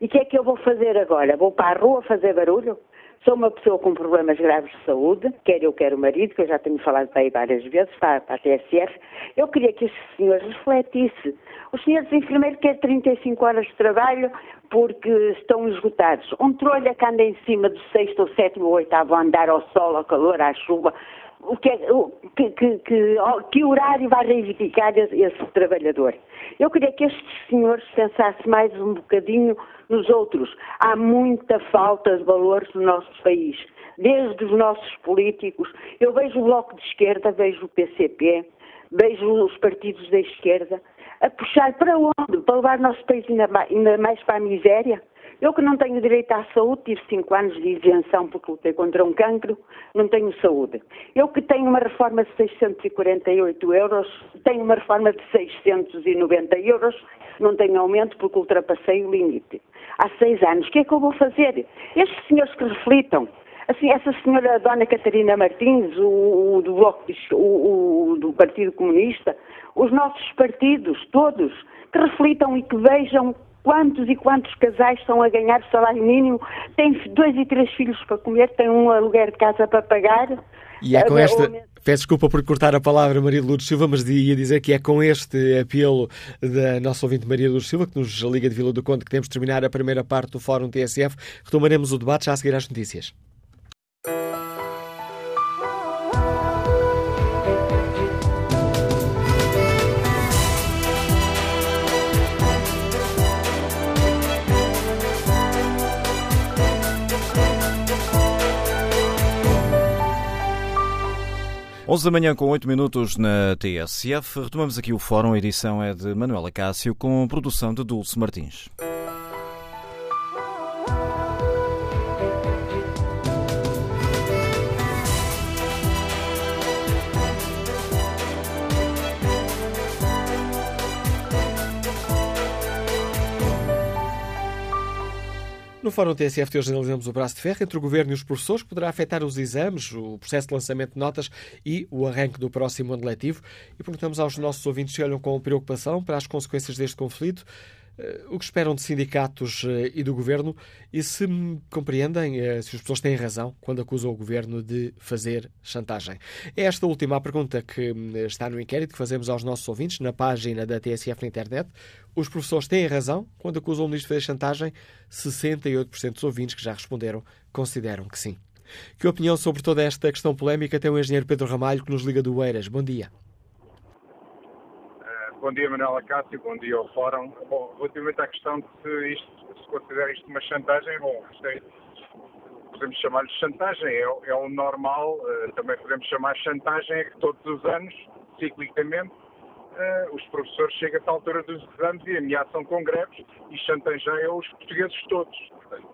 E o que é que eu vou fazer agora? Vou para a rua fazer barulho? Sou uma pessoa com problemas graves de saúde, quer eu, quer o marido, que eu já tenho falado para aí várias vezes, para, para a TSF. Eu queria que estes senhores refletissem. Os senhores enfermeiros querem 35 horas de trabalho porque estão esgotados. Um trolha que anda em cima do sexto, ou sétimo, ou oitavo andar ao sol, ao calor, à chuva, o que, é, que, que, que, horário vai reivindicar esse, esse, trabalhador. Eu queria que estes senhores pensassem mais um bocadinho nos outros. Há muita falta de valores no nosso país, desde os nossos políticos. Eu vejo o Bloco de Esquerda, vejo o PCP, vejo os partidos da esquerda a puxar para onde? Para levar o nosso país ainda mais, para a miséria? Eu que não tenho direito à saúde, tive cinco anos de isenção porque lutei contra um cancro, não tenho saúde. Eu que tenho uma reforma de 648 euros, tenho uma reforma de 690 euros, não tenho aumento porque ultrapassei o limite. Há seis anos, o que é que eu vou fazer? Estes senhores que reflitam, assim, essa senhora Dona Catarina Martins, o, o do Bloco, o, o do Partido Comunista, os nossos partidos, todos, que reflitam e que vejam quantos e quantos casais estão a ganhar salário mínimo, têm dois e três filhos para comer, têm um aluguer de casa para pagar. E é com esta. Peço desculpa por cortar a palavra Maria de Lourdes Silva, mas ia dizer que é com este apelo da nossa ouvinte Maria de Lourdes Silva, que nos liga de Vila do Conde, que temos de terminar a primeira parte do Fórum TSF. Retomaremos o debate já a seguir às notícias. 11 da manhã com 8 minutos na TSF. Retomamos aqui o fórum. A edição é de Manuela Cássio com produção de Dulce Martins. No Fórum TSF hoje analisamos o braço de ferro entre o Governo e os professores, que poderá afetar os exames, o processo de lançamento de notas e o arranque do próximo ano letivo. E perguntamos aos nossos ouvintes se olham com preocupação para as consequências deste conflito, eh, o que esperam de sindicatos eh, e do Governo e se compreendem eh, se as pessoas têm razão quando acusam o Governo de fazer chantagem. É esta última pergunta que está no inquérito que fazemos aos nossos ouvintes na página da TSF na internet. Os professores têm razão quando acusam o Ministro de fazer chantagem? 68% dos ouvintes que já responderam consideram que sim. Que opinião sobre toda esta questão polémica tem o engenheiro Pedro Ramalho, que nos liga do Eiras. Bom dia. Bom dia, Manuela Cássio. Bom dia ao Fórum. Bom, relativamente à questão de se, isto, se considera isto uma chantagem, bom, é, podemos chamar-lhe chantagem, é, é o normal. Uh, também podemos chamar chantagem é que todos os anos, ciclicamente, uh, os professores chegam a esta altura dos exames e ameaçam com greves e chantageiam os portugueses todos. Portanto,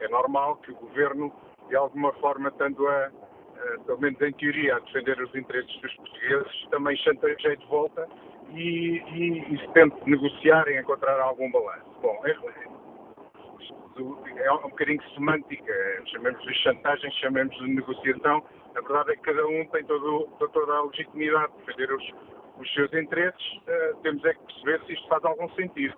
é normal que o governo, de alguma forma, estando a, uh, pelo menos em teoria, a defender os interesses dos portugueses, também chantageie de volta e, e, e se tente negociar e encontrar algum balanço. Bom, é, é um bocadinho semântica, chamemos de chantagem, chamemos de negociação. A verdade é que cada um tem todo, toda a legitimidade de defender os, os seus interesses, uh, temos é que perceber se isto faz algum sentido.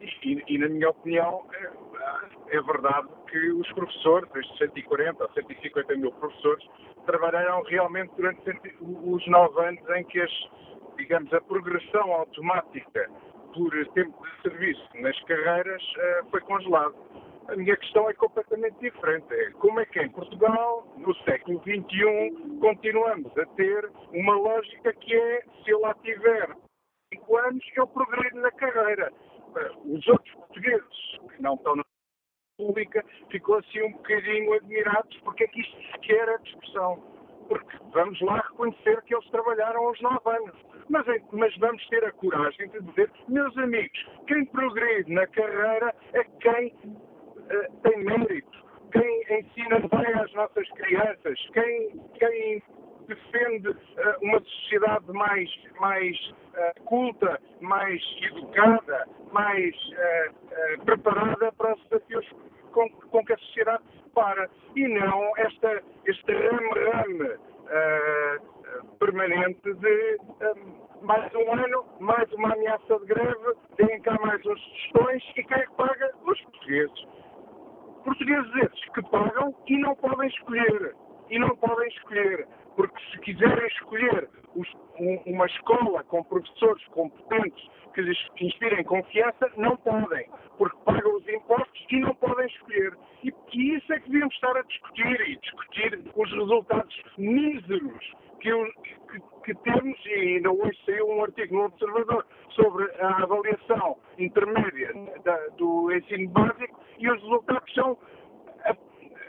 E, e, na minha opinião, é, é, verdade que os professores, estes 140 ou 150 mil professores, trabalharam realmente durante os nove anos em que as digamos, a progressão automática por tempo de serviço nas carreiras uh, foi congelado. A minha questão é completamente diferente. É como é que em Portugal, no século XXI, continuamos a ter uma lógica que é, se eu lá tiver 5 anos, eu progredo na carreira. Os outros portugueses que não estão na pública ficam assim um bocadinho admirados porque é que isto sequer é discussão. Porque vamos lá reconhecer que eles trabalharam aos 9 anos mas, mas vamos ter a coragem de dizer, meus amigos, quem progride na carreira é quem uh, tem mérito, quem ensina bem às nossas crianças, quem, quem defende uh, uma sociedade mais, mais uh, culta, mais educada, mais preparada para os desafios com, com, que a sociedade se depara. E não esta, este rame-rame permanente de mais um ano, mais uma ameaça de greve, deem cá mais uns gestões e quem é que paga? Os portugueses. Portugueses esses que pagam e não podem escolher. E não podem escolher. Porque se quiserem escolher os, um, uma escola com professores competentes que lhes inspirem confiança, não podem. Porque pagam os impostos e não podem escolher. E, e isso é que devíamos estar a discutir e discutir os resultados míseros que, que, que, temos, e ainda hoje saiu um artigo no Observador sobre a avaliação intermédia da, do ensino básico e os resultados são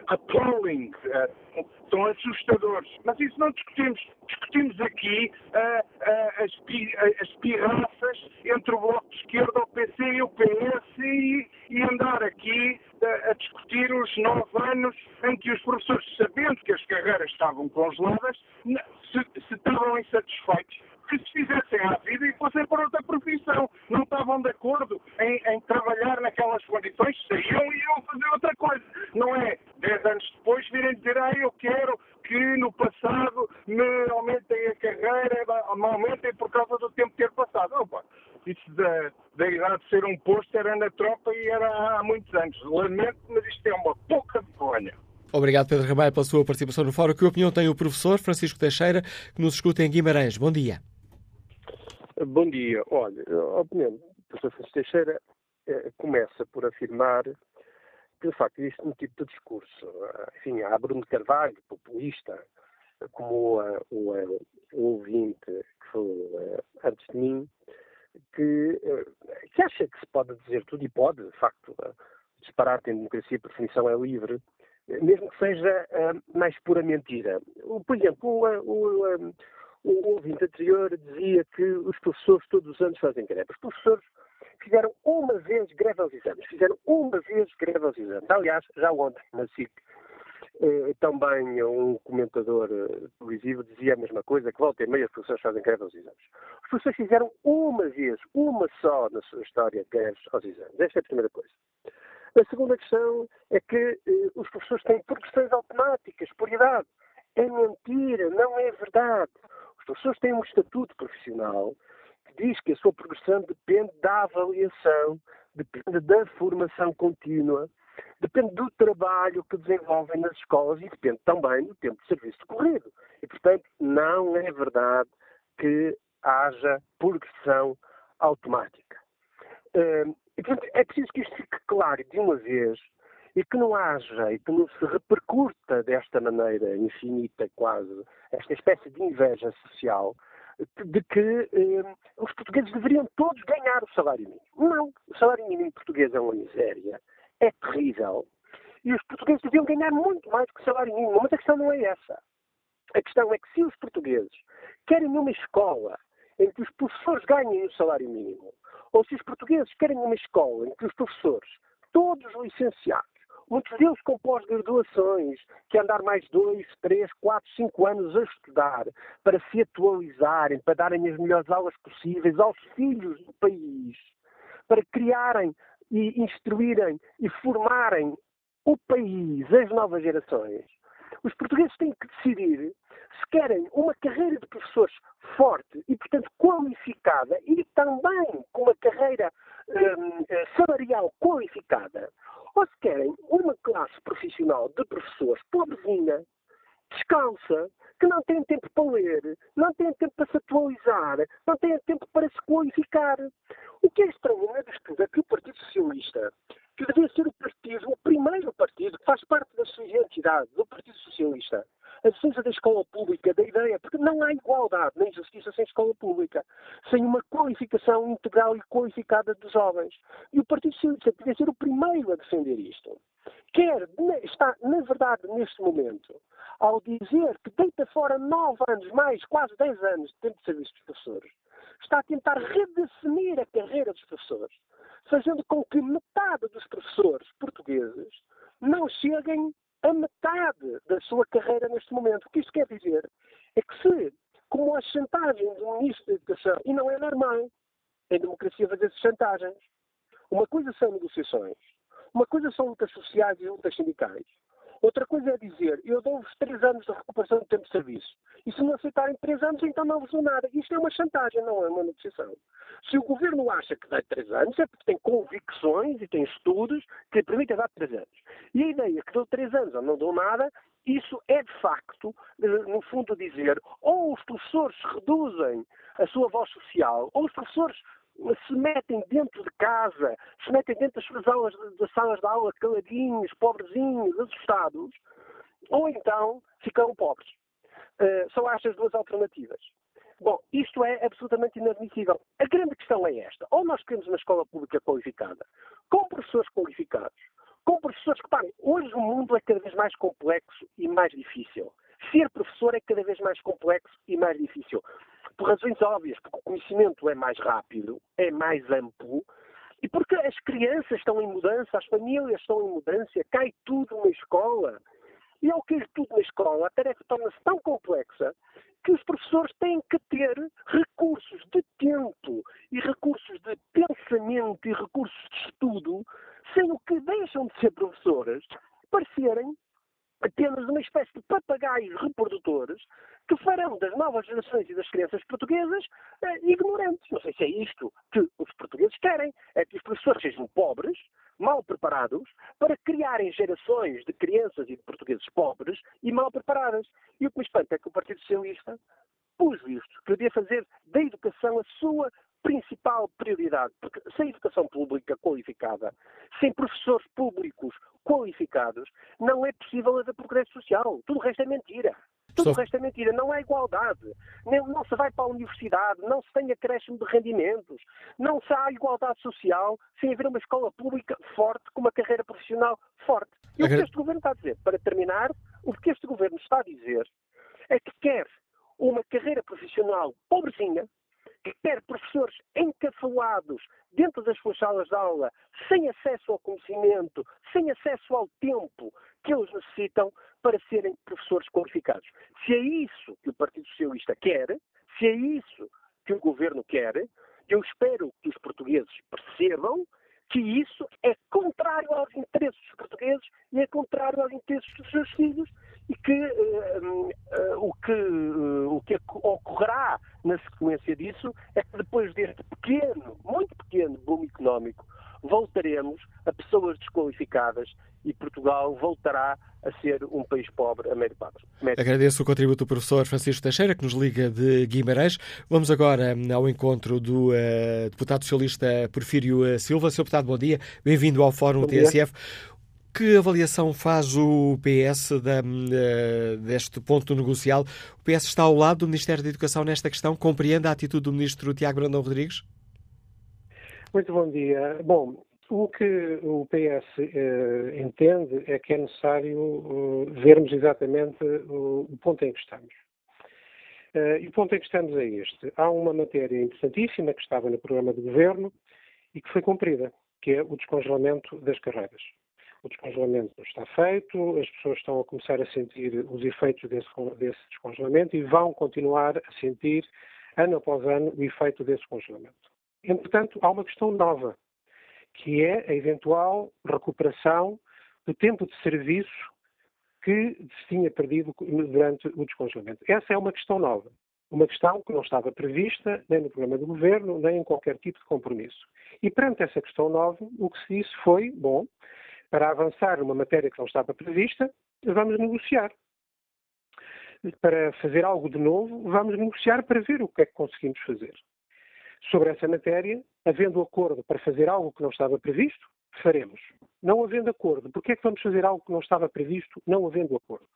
appalling, uh, são assustadores. Mas isso não discutimos. Discutimos aqui uh, uh, as, pi, as pirraças entre o Bloco de Esquerda, o PC e o PS e, e andar aqui a discutir os nove anos em que os professores, sabendo que as carreiras estavam congeladas, se, se estavam insatisfeitos que se fizessem à vida e fossem para outra profissão. Não estavam de acordo em, em trabalhar naquelas condições, saíam e iam fazer outra coisa. Não é dez anos depois virem dizer, ah, eu quero que no passado me aumentem a carreira, me aumentem por causa do tempo ter passado. Opa, isso da, da idade de ser um posto era na tropa e era há muitos anos. Lamento, mas isto é uma pouca vergonha. Obrigado, Pedro Ramalho, pela sua participação no fórum. Que opinião tem o professor Francisco Teixeira, que nos escuta em Guimarães? Bom dia. Bom dia. Olha, opinião do professor Francisco Teixeira eh, começa por afirmar que, de facto, existe um tipo de discurso. Enfim, há Bruno Carvalho, populista, como uh, o, uh, o ouvinte que uh, antes de mim, que, que acha que se pode dizer tudo e pode, de facto, disparate em democracia, por definição, é livre, mesmo que seja mais pura mentira. Por exemplo, o, o, o, ouvinte anterior dizia que os professores todos os anos fazem greve. Os professores fizeram uma vez greve aos exames. Fizeram uma vez greve aos exames. Aliás, já ontem, na SIC, eh, também um comentador eh, televisivo dizia a mesma coisa, que volta e meia os professores fazem greve aos exames. Os professores fizeram uma vez, uma só na sua história, greves aos exames. Esta é a primeira coisa. A segunda questão é que eh, os professores têm progressões automáticas por idade. É mentira, não é verdade. Professores têm um estatuto profissional que diz que a sua progressão depende da avaliação, depende da formação contínua, depende do trabalho que desenvolvem nas escolas e depende também do tempo de serviço decorrido. E, portanto, não é verdade que haja progressão automática. Hum, e, portanto, é preciso que isto fique claro de uma vez e que não haja e que não se repercuta desta maneira infinita, quase, esta espécie de inveja social, de que eh, os portugueses deveriam todos ganhar o salário mínimo. Não, o salário mínimo português é uma miséria, é terrível, e os portugueses deviam ganhar muito mais que o salário mínimo, mas a questão não é essa. A questão é que se os portugueses querem uma escola em que os professores ganhem o salário mínimo, ou se os portugueses querem uma escola em que os professores, todos licenciados, muitos deles com pós-graduações, que andar mais dois, três, quatro, cinco anos a estudar para se atualizarem, para darem as melhores aulas possíveis aos filhos do país, para criarem e instruírem e formarem o país, as novas gerações. Os portugueses têm que decidir se querem uma carreira de professores forte e, portanto, qualificada e também com uma carreira hum, eh, salarial qualificada, ou se querem uma classe profissional de professores pobrezinha, descalça, que não tem tempo para ler, não tem tempo para se atualizar, não tem tempo para se qualificar. O que é estranho na disputa é que o Partido Socialista, que devia ser o partido, o primeiro partido, que faz parte da sua identidade, do Partido Socialista, a defesa da escola pública, da ideia, porque não há igualdade nem justiça sem escola pública, sem uma qualificação integral e qualificada dos jovens. E o Partido Socialista devia ser o primeiro a defender isto. Quer, está, na verdade, neste momento, ao dizer que deita fora nove anos, mais quase dez anos de tempo de serviço dos professores, está a tentar redefinir a carreira dos professores, fazendo com que metade dos professores portugueses não cheguem a metade da sua carreira neste momento. O que isto quer dizer é que se, como a chantagem do Ministro da Educação, e não é normal em democracia fazer chantagens, uma coisa são negociações, uma coisa são lutas sociais e lutas sindicais, Outra coisa é dizer, eu dou-vos três anos de recuperação de tempo de serviço. E se não aceitarem três anos, então não vos dou nada. Isto é uma chantagem, não é uma negociação. Se o governo acha que dá três anos, é porque tem convicções e tem estudos que lhe permitem dar três anos. E a ideia que dou três anos ou não dou nada, isso é de facto, eh, no fundo, dizer ou os professores reduzem a sua voz social, ou os professores se metem dentro de casa, se metem dentro das suas aulas, das salas de aula, caladinhos, pobrezinhos, assustados, ou então ficam pobres. Uh, são estas duas alternativas. Bom, isto é absolutamente inadmissível. A grande questão é esta. Ou nós queremos uma escola pública qualificada, com professores qualificados, com professores que, parem, hoje o mundo é cada vez mais complexo e mais difícil. Ser professor é cada vez mais complexo e mais difícil por razões óbvias, porque o conhecimento é mais rápido, é mais amplo, e porque as crianças estão em mudança, as famílias estão em mudança, cai tudo na escola. E ao cair tudo na escola, a tarefa torna-se tão complexa que os professores têm que ter recursos de tempo e recursos de pensamento e recursos de estudo, sem o que deixam de ser professores, para serem apenas uma espécie de papagaios reprodutores que farão das novas gerações e das crianças portuguesas eh, ignorantes. Não sei se é isto que os portugueses querem. É que os professores sejam pobres, mal preparados, para criarem gerações de crianças e de portugueses pobres e mal preparadas. E o que me espanta é que o Partido Socialista, pus isto, que devia fazer da educação a sua principal prioridade, porque sem educação pública qualificada, sem professores públicos qualificados, não é possível haver progresso social. Tudo o resto é mentira. Tudo o resto é mentira. Não há igualdade. Não, não, se vai para a universidade, não se tem acréscimo de rendimentos, não se há igualdade social sem haver uma escola pública forte, com uma carreira profissional forte. E o que este governo está a dizer? Para terminar, o que este governo está a dizer é que quer uma carreira profissional pobrezinha, que quer professores encafalados dentro das suas salas de aula, sem acesso ao conhecimento, sem acesso ao tempo que eles necessitam para serem professores qualificados. Se é isso que o Partido Socialista quer, se é isso que o governo quer, eu espero que os portugueses percebam que isso é contrário aos interesses dos portugueses e é contrário aos interesses dos seus filhos e que uh, uh, o que, uh, o que ocorrerá na sequência disso é que depois deste pequeno, muito pequeno boom económico, voltaremos a pessoas desqualificadas e Portugal voltará a ser um país pobre a médio prazo. Agradeço o contributo do professor Francisco Teixeira, que nos liga de Guimarães. Vamos agora ao encontro do uh, deputado socialista Porfírio Silva. Sr. deputado, bom dia. Bem-vindo ao Fórum bom TSF. Dia. Que avaliação faz o PS da, uh, deste ponto negocial? O PS está ao lado do Ministério da Educação nesta questão? Compreende a atitude do Ministro Tiago Brandão Rodrigues? Muito bom dia. Bom, o que o PS eh, entende é que é necessário eh, vermos exatamente o, ponto em que estamos. Eh, e o ponto em que estamos é este. Há uma matéria interessantíssima que estava no programa de governo e que foi cumprida, que é o descongelamento das carreiras. O descongelamento está feito, as pessoas estão a começar a sentir os efeitos desse, desse descongelamento e vão continuar a sentir, ano após ano, o efeito desse congelamento. Entretanto, há uma questão nova que é a eventual recuperação do tempo de serviço que se tinha perdido durante o descongelamento. Essa é uma questão nova. Uma questão que não estava prevista nem no programa do governo, nem em qualquer tipo de compromisso. E perante essa questão nova, o que se disse foi: bom, para avançar numa matéria que não estava prevista, vamos negociar. Para fazer algo de novo, vamos negociar para ver o que é que conseguimos fazer sobre essa matéria, havendo acordo para fazer algo que não estava previsto, faremos. Não havendo acordo, porque é que vamos fazer algo que não estava previsto, não havendo acordo?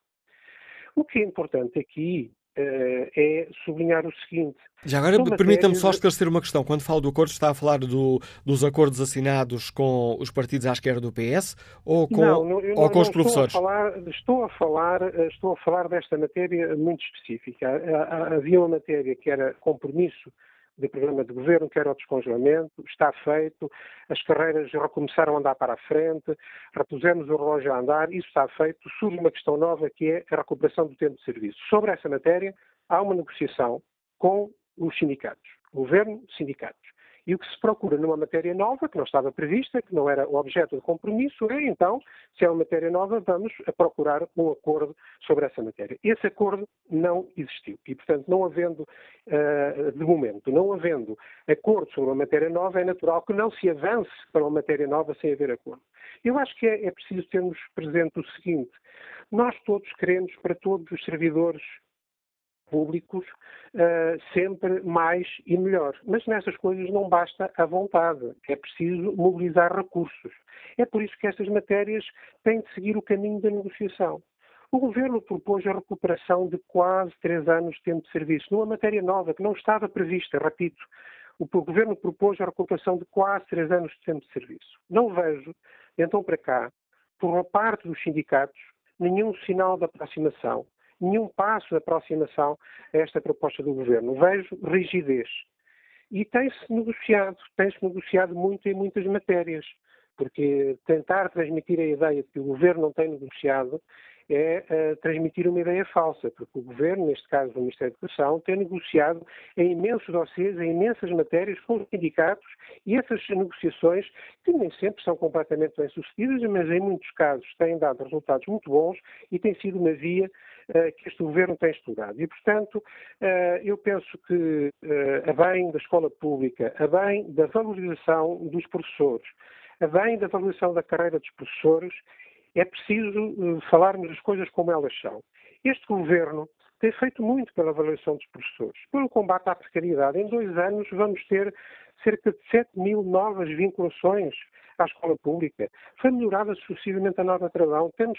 O que é importante aqui é sublinhar o seguinte. Já agora, permita-me só esclarecer uma questão. Quando falo do acordo, está a falar do, dos acordos assinados com os partidos à esquerda do PS ou com, não, não, ou com não, os professores? Estou a, falar, estou, a falar, estou a falar desta matéria muito específica. Havia uma matéria que era compromisso de programa de governo, que era o descongelamento, está feito, as carreiras recomeçaram a andar para a frente, repusemos o relógio a andar, isso está feito, surge uma questão nova que é a recuperação do tempo de serviço. Sobre essa matéria, há uma negociação com os sindicatos, governo, sindicatos. E o que se procura numa matéria nova, que não estava prevista, que não era objeto de compromisso, é então, se é uma matéria nova, vamos procurar um acordo sobre essa matéria. Esse acordo não existiu. E, portanto, não havendo, uh, de momento, não havendo acordo sobre uma matéria nova, é natural que não se avance para uma matéria nova sem haver acordo. Eu acho que é, é preciso termos presente o seguinte: nós todos queremos para todos os servidores públicos uh, sempre mais e melhor. Mas nessas coisas não basta a vontade, é preciso mobilizar recursos. É por isso que estas matérias têm de seguir o caminho da negociação. O Governo propôs a recuperação de quase três anos de tempo de serviço, numa matéria nova que não estava prevista, repito. O Governo propôs a recuperação de quase três anos de tempo de serviço. Não vejo, então para cá, por parte dos sindicatos, nenhum sinal de aproximação nenhum passo de aproximação a esta proposta do governo. Vejo rigidez. E tem-se negociado, tem-se negociado muito em muitas matérias, porque tentar transmitir a ideia de que o governo não tem negociado é uh, transmitir uma ideia falsa, porque o Governo, neste caso o Ministério da Educação, tem negociado em imensos dossiês, em imensas matérias com os sindicatos e essas negociações, que nem sempre são completamente bem-sucedidas, mas em muitos casos têm dado resultados muito bons e tem sido uma via uh, que este Governo tem estudado. E, portanto, uh, eu penso que, a bem da escola pública, a bem da valorização dos professores, a bem da valorização da carreira dos professores, é preciso uh, falarmos as coisas como elas são. Este governo tem feito muito pela avaliação dos professores, pelo combate à precariedade. Em dois anos vamos ter cerca de 7 mil novas vinculações à escola pública. Foi melhorada sucessivamente a nova travão. Temos,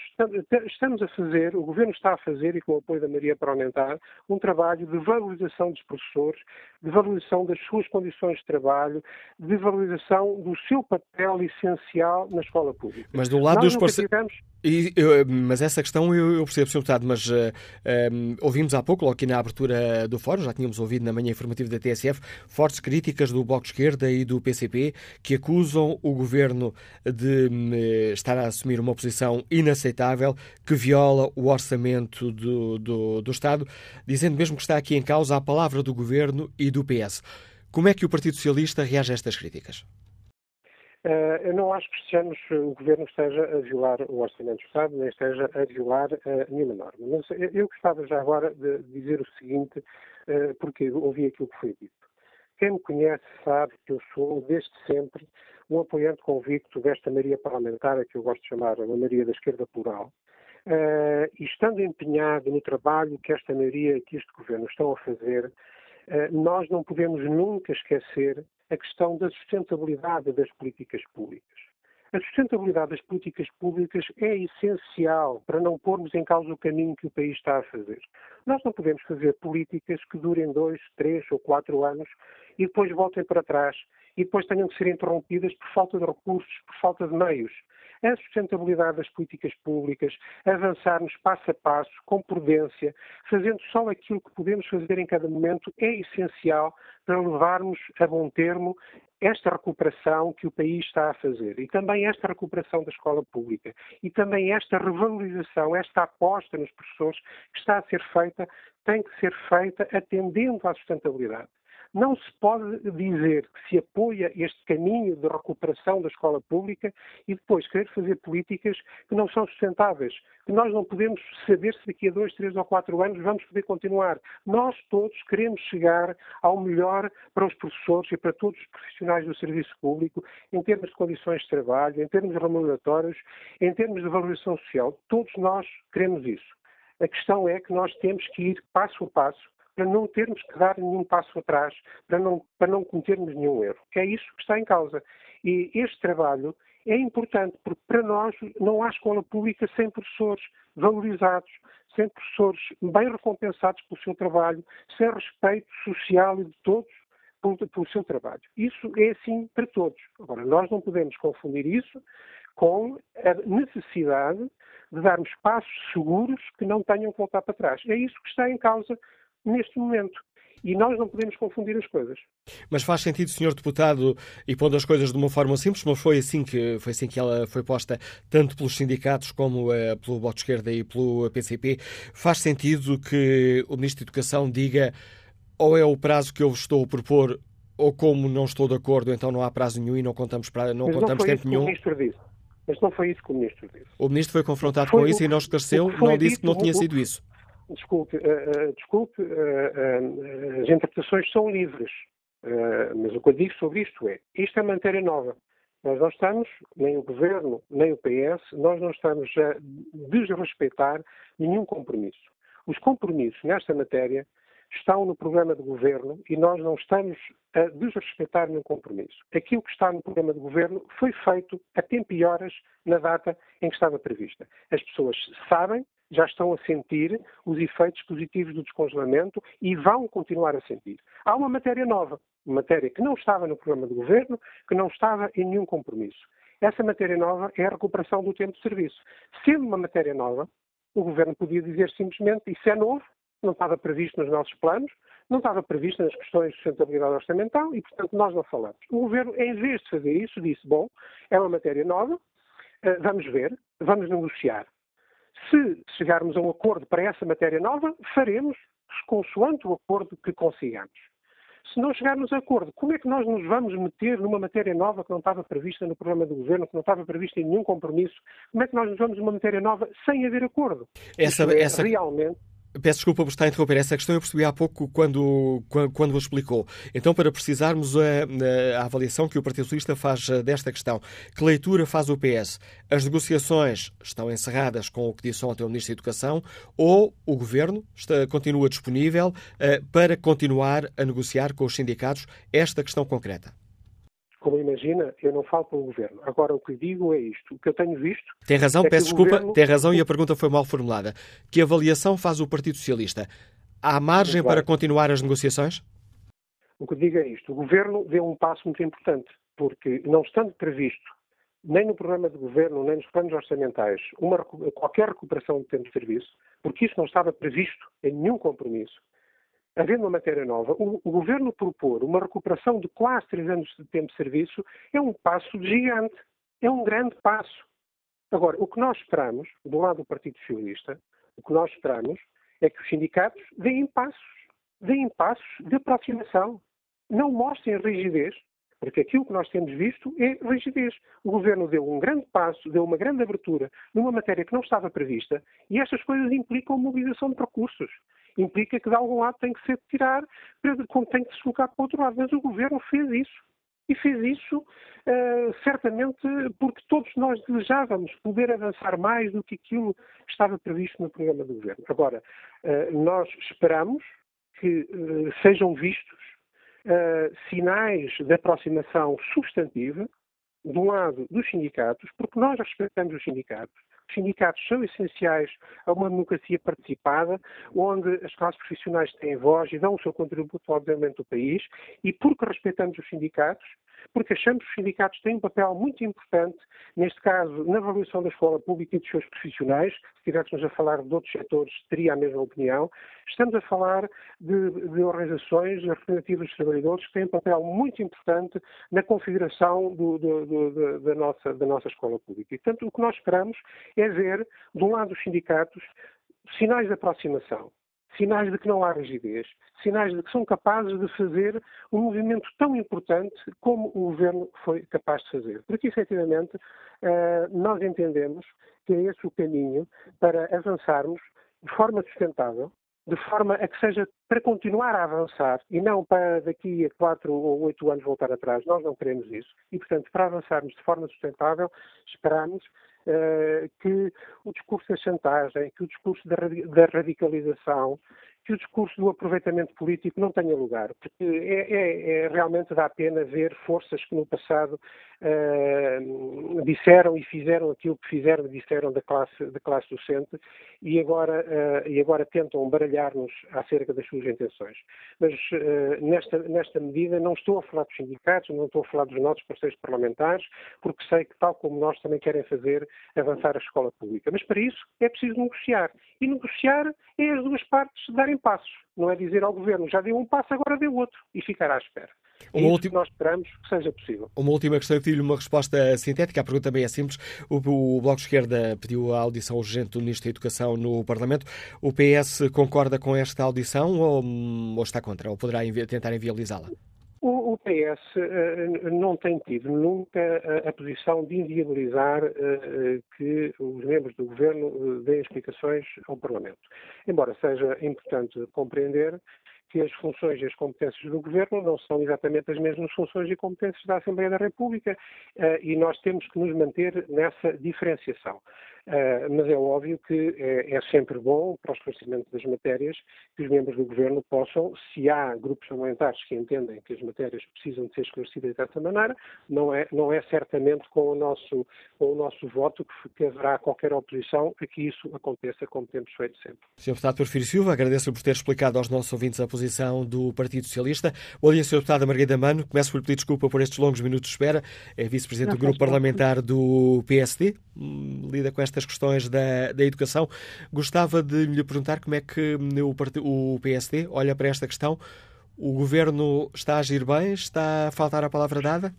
estamos a fazer, o Governo está a fazer, e com o apoio da Maria Parlamentar, um trabalho de valorização dos professores, de valorização das suas condições de trabalho, de valorização do seu papel essencial na escola pública. Mas do lado Nós dos parceiros. E, eu, mas essa questão eu, eu percebo, Sr. Deputado, mas uh, eh, um, eh, ouvimos há pouco, logo aqui na abertura do fórum, já tínhamos ouvido na manhã informativa da TSF, fortes críticas do Bloco de Esquerda e do PCP que acusam o governo de um, estar a assumir uma posição inaceitável que viola o orçamento do, do, do Estado, dizendo mesmo que está aqui em causa a palavra do governo e do PS. Como é que o Partido Socialista reage a estas críticas? Uh, eu não acho que ano o Governo esteja a violar o Orçamento do Estado, nem esteja a violar uh, nenhuma norma. Mas eu gostava já agora de dizer o seguinte, uh, porque ouvi aquilo que foi dito. Quem me conhece sabe que eu sou, desde sempre, um apoiante convicto desta Maria parlamentar, que eu gosto de chamar a Maria da Esquerda Plural, Uh, e estando empenhado no trabalho que esta maioria e que este governo estão a fazer, uh, nós não podemos nunca esquecer a questão da sustentabilidade das políticas públicas. A sustentabilidade das políticas públicas é essencial para não pormos em causa o caminho que o país está a fazer. Nós não podemos fazer políticas que durem dois, três ou quatro anos e depois voltem para trás e depois tenham que ser interrompidas por falta de recursos, por falta de meios. A sustentabilidade das políticas públicas, avançarmos passo a passo, com prudência, fazendo só aquilo que podemos fazer em cada momento, é essencial para levarmos a bom termo esta recuperação que o país está a fazer. E também esta recuperação da escola pública. E também esta revalorização, esta aposta nos professores que está a ser feita, tem que ser feita atendendo à sustentabilidade. Não se pode dizer que se apoia este caminho de recuperação da escola pública e depois querer fazer políticas que não são sustentáveis, que nós não podemos saber se daqui a dois, três ou quatro anos vamos poder continuar. Nós todos queremos chegar ao melhor para os professores e para todos os profissionais do serviço público, em termos de condições de trabalho, em termos remuneratórios, em termos de valorização social. Todos nós queremos isso. A questão é que nós temos que ir passo a passo para não termos que dar nenhum passo atrás, para não, para não cometermos nenhum erro, que é isso que está em causa. E este trabalho é importante, porque para nós não há escola pública sem professores valorizados, sem professores bem recompensados pelo seu trabalho, sem respeito social e de todos pelo, seu trabalho. Isso é assim para todos. Agora, nós não podemos confundir isso com a necessidade de darmos passos seguros que não tenham que voltar para trás. É isso que está em causa neste momento. E nós não podemos confundir as coisas. Mas faz sentido, Sr. Deputado, e pondo as coisas de uma forma simples, mas foi assim que, foi assim que ela foi posta, tanto pelos sindicatos como uh, pelo Bloco de Esquerda e pelo PCP, faz sentido que o Ministro da Educação diga ou é o prazo que eu estou a propor, ou como não estou de acordo, então não há prazo nenhum e não contamos, pra, não mas contamos não tempo nenhum. O. Mas não foi isso que o Ministro disse. O Ministro foi confrontado foi com isso e não esclareceu, não disse que não tinha sido isso. Desculpe, uh, desculpe, uh, as interpretações são livres, mas o que eu digo sobre isto é, isto é matéria nova. Nós não estamos, nem o Governo, nem o PS, nós não estamos a desrespeitar nenhum compromisso. Os compromissos nesta matéria estão no programa de governo e nós não estamos a desrespeitar nenhum compromisso. Aquilo que está no programa de governo foi feito a tempo e horas na data em que estava prevista. As pessoas sabem, já estão a sentir os efeitos positivos do descongelamento e vão continuar a sentir. Há uma matéria nova, matéria que não estava no programa de governo, que não estava em nenhum compromisso. Essa matéria nova é a recuperação do tempo de serviço. Sendo uma matéria nova, o governo podia dizer simplesmente isso é novo, não estava previsto nos nossos planos, não estava previsto nas questões de sustentabilidade orçamental e, portanto, nós não falamos. O governo, em vez de fazer isso, disse: bom, é uma matéria nova, eh, vamos ver, vamos negociar. Se chegarmos a um acordo para essa matéria nova, faremos consoante o acordo que consigamos. Se não chegarmos a acordo, como é que nós nos vamos meter numa matéria nova que não estava prevista no programa do governo, que não estava prevista em nenhum compromisso? Como é que nós nos vamos numa matéria nova sem haver acordo? Essa, é essa... realmente Peço desculpa por estar a interromper. Essa questão eu percebi há pouco quando, quando, o explicou. Então, para precisarmos a, a, avaliação que o Partido Socialista faz eh, desta questão, que leitura faz o PS? As negociações estão encerradas com o que disse ontem o Ministro da Educação ou o Governo está, continua disponível uh, para continuar a negociar com os sindicatos esta questão concreta? Como imagina, eu não falo pelo governo. Agora, o que digo é isto. O que eu tenho visto. Tem razão, é peço desculpa, governo... tem razão e a pergunta foi mal formulada. Que avaliação faz o Partido Socialista? Há margem para continuar as negociações? O que digo é isto. O governo deu um passo muito importante, porque não estando previsto, nem no programa de governo, nem nos planos orçamentais, uma, qualquer recuperação de tempo de serviço, porque isso não estava previsto em nenhum compromisso, havendo uma matéria nova, o, o, governo propor uma recuperação de quase três anos de tempo de serviço é um passo gigante, é um grande passo. Agora, o que nós esperamos, do lado do Partido Socialista, o que nós esperamos é que os sindicatos deem passos, deem passos de aproximação. Não mostrem rigidez, Porque aquilo que nós temos visto é rigidez. O governo deu um grande passo, deu uma grande abertura numa matéria que não estava prevista e estas coisas implicam mobilização de recursos. Implica que de algum lado tem que ser tirar, tem que se colocar para o outro lado. Mas o governo fez isso. E fez isso uh, certamente porque todos nós desejávamos poder avançar mais do que aquilo que estava previsto no programa do governo. Agora, uh, nós esperamos que uh, sejam vistos sinais de aproximação substantiva, do lado dos sindicatos, porque nós respeitamos os sindicatos. Os sindicatos são essenciais a uma democracia participada, onde as classes profissionais têm voz e dão o seu contributo ao desenvolvimento do país, e porque respeitamos os sindicatos, porque achamos que os sindicatos têm um papel muito importante, neste caso, na avaliação da escola pública e dos seus profissionais. Se estivéssemos a falar de outros setores, teria a mesma opinião. Estamos a falar de, de organizações representativas dos trabalhadores que têm um papel muito importante na configuração do, do, do, da, nossa, da nossa escola pública. E, portanto, o que nós esperamos é ver, de um lado, os sindicatos sinais de aproximação sinais de que não há rigidez, sinais de que são capazes de fazer um movimento tão importante como o governo foi capaz de fazer. Porque, efetivamente, eh, nós entendemos que é esse o caminho para avançarmos de forma sustentável, de forma a que seja para continuar a avançar e não para daqui a quatro ou oito anos voltar atrás. Nós não queremos isso. E, portanto, para avançarmos de forma sustentável, esperamos que o discurso da chantagem, que o discurso da, da radicalização, que o discurso do aproveitamento político não tenha lugar, porque é, é, é realmente dá pena ver forças que no passado uh, disseram e fizeram aquilo que fizeram e disseram da classe, da classe docente e agora, uh, e agora tentam baralhar-nos acerca das suas intenções. Mas uh, nesta, nesta medida não estou a falar dos sindicatos, não estou a falar dos nossos parceiros parlamentares, porque sei que, tal como nós, também querem fazer avançar a escola pública. Mas para isso é preciso negociar. E negociar é as duas partes darem passos. Não é dizer ao governo já deu um passo, agora deu outro e ficar à espera. É uma última... que nós esperamos que seja possível. Uma última questão, eu pedi-lhe uma resposta sintética. A pergunta também é simples. O, o, Bloco de Esquerda pediu a audição urgente do Ministro da Educação no Parlamento. O PS concorda com esta audição ou, ou está contra? Ou poderá envi tentar inviabilizá-la? O, o PS uh, não tem tido nunca a, a posição de inviabilizar uh, que os membros do Governo deem explicações ao Parlamento. Embora seja importante compreender que as funções e as competências do Governo não são exatamente as mesmas funções e competências da Assembleia da República e nós temos que nos manter nessa diferenciação. Uh, mas é óbvio que é, é, sempre bom para o esclarecimento das matérias que os membros do Governo possam, se há grupos parlamentares que entendem que as matérias precisam de ser esclarecidas dessa maneira, não é, não é certamente com o nosso, com o nosso voto que, que haverá qualquer oposição a que isso aconteça como temos feito sempre. Sr. Deputado Porfírio Silva, agradeço por ter explicado aos nossos ouvintes a posição do Partido Socialista. Bom dia, Sr. Deputada Margarida Mano. Começo por pedir desculpa por estes longos minutos de espera. É vice-presidente do Grupo Parlamentar do PSD. Hum, lida com esta estas questões da, da educação. Gostava de lhe perguntar como é que o, o PSD olha para esta questão. O governo está a agir bem? Está a faltar a palavra dada?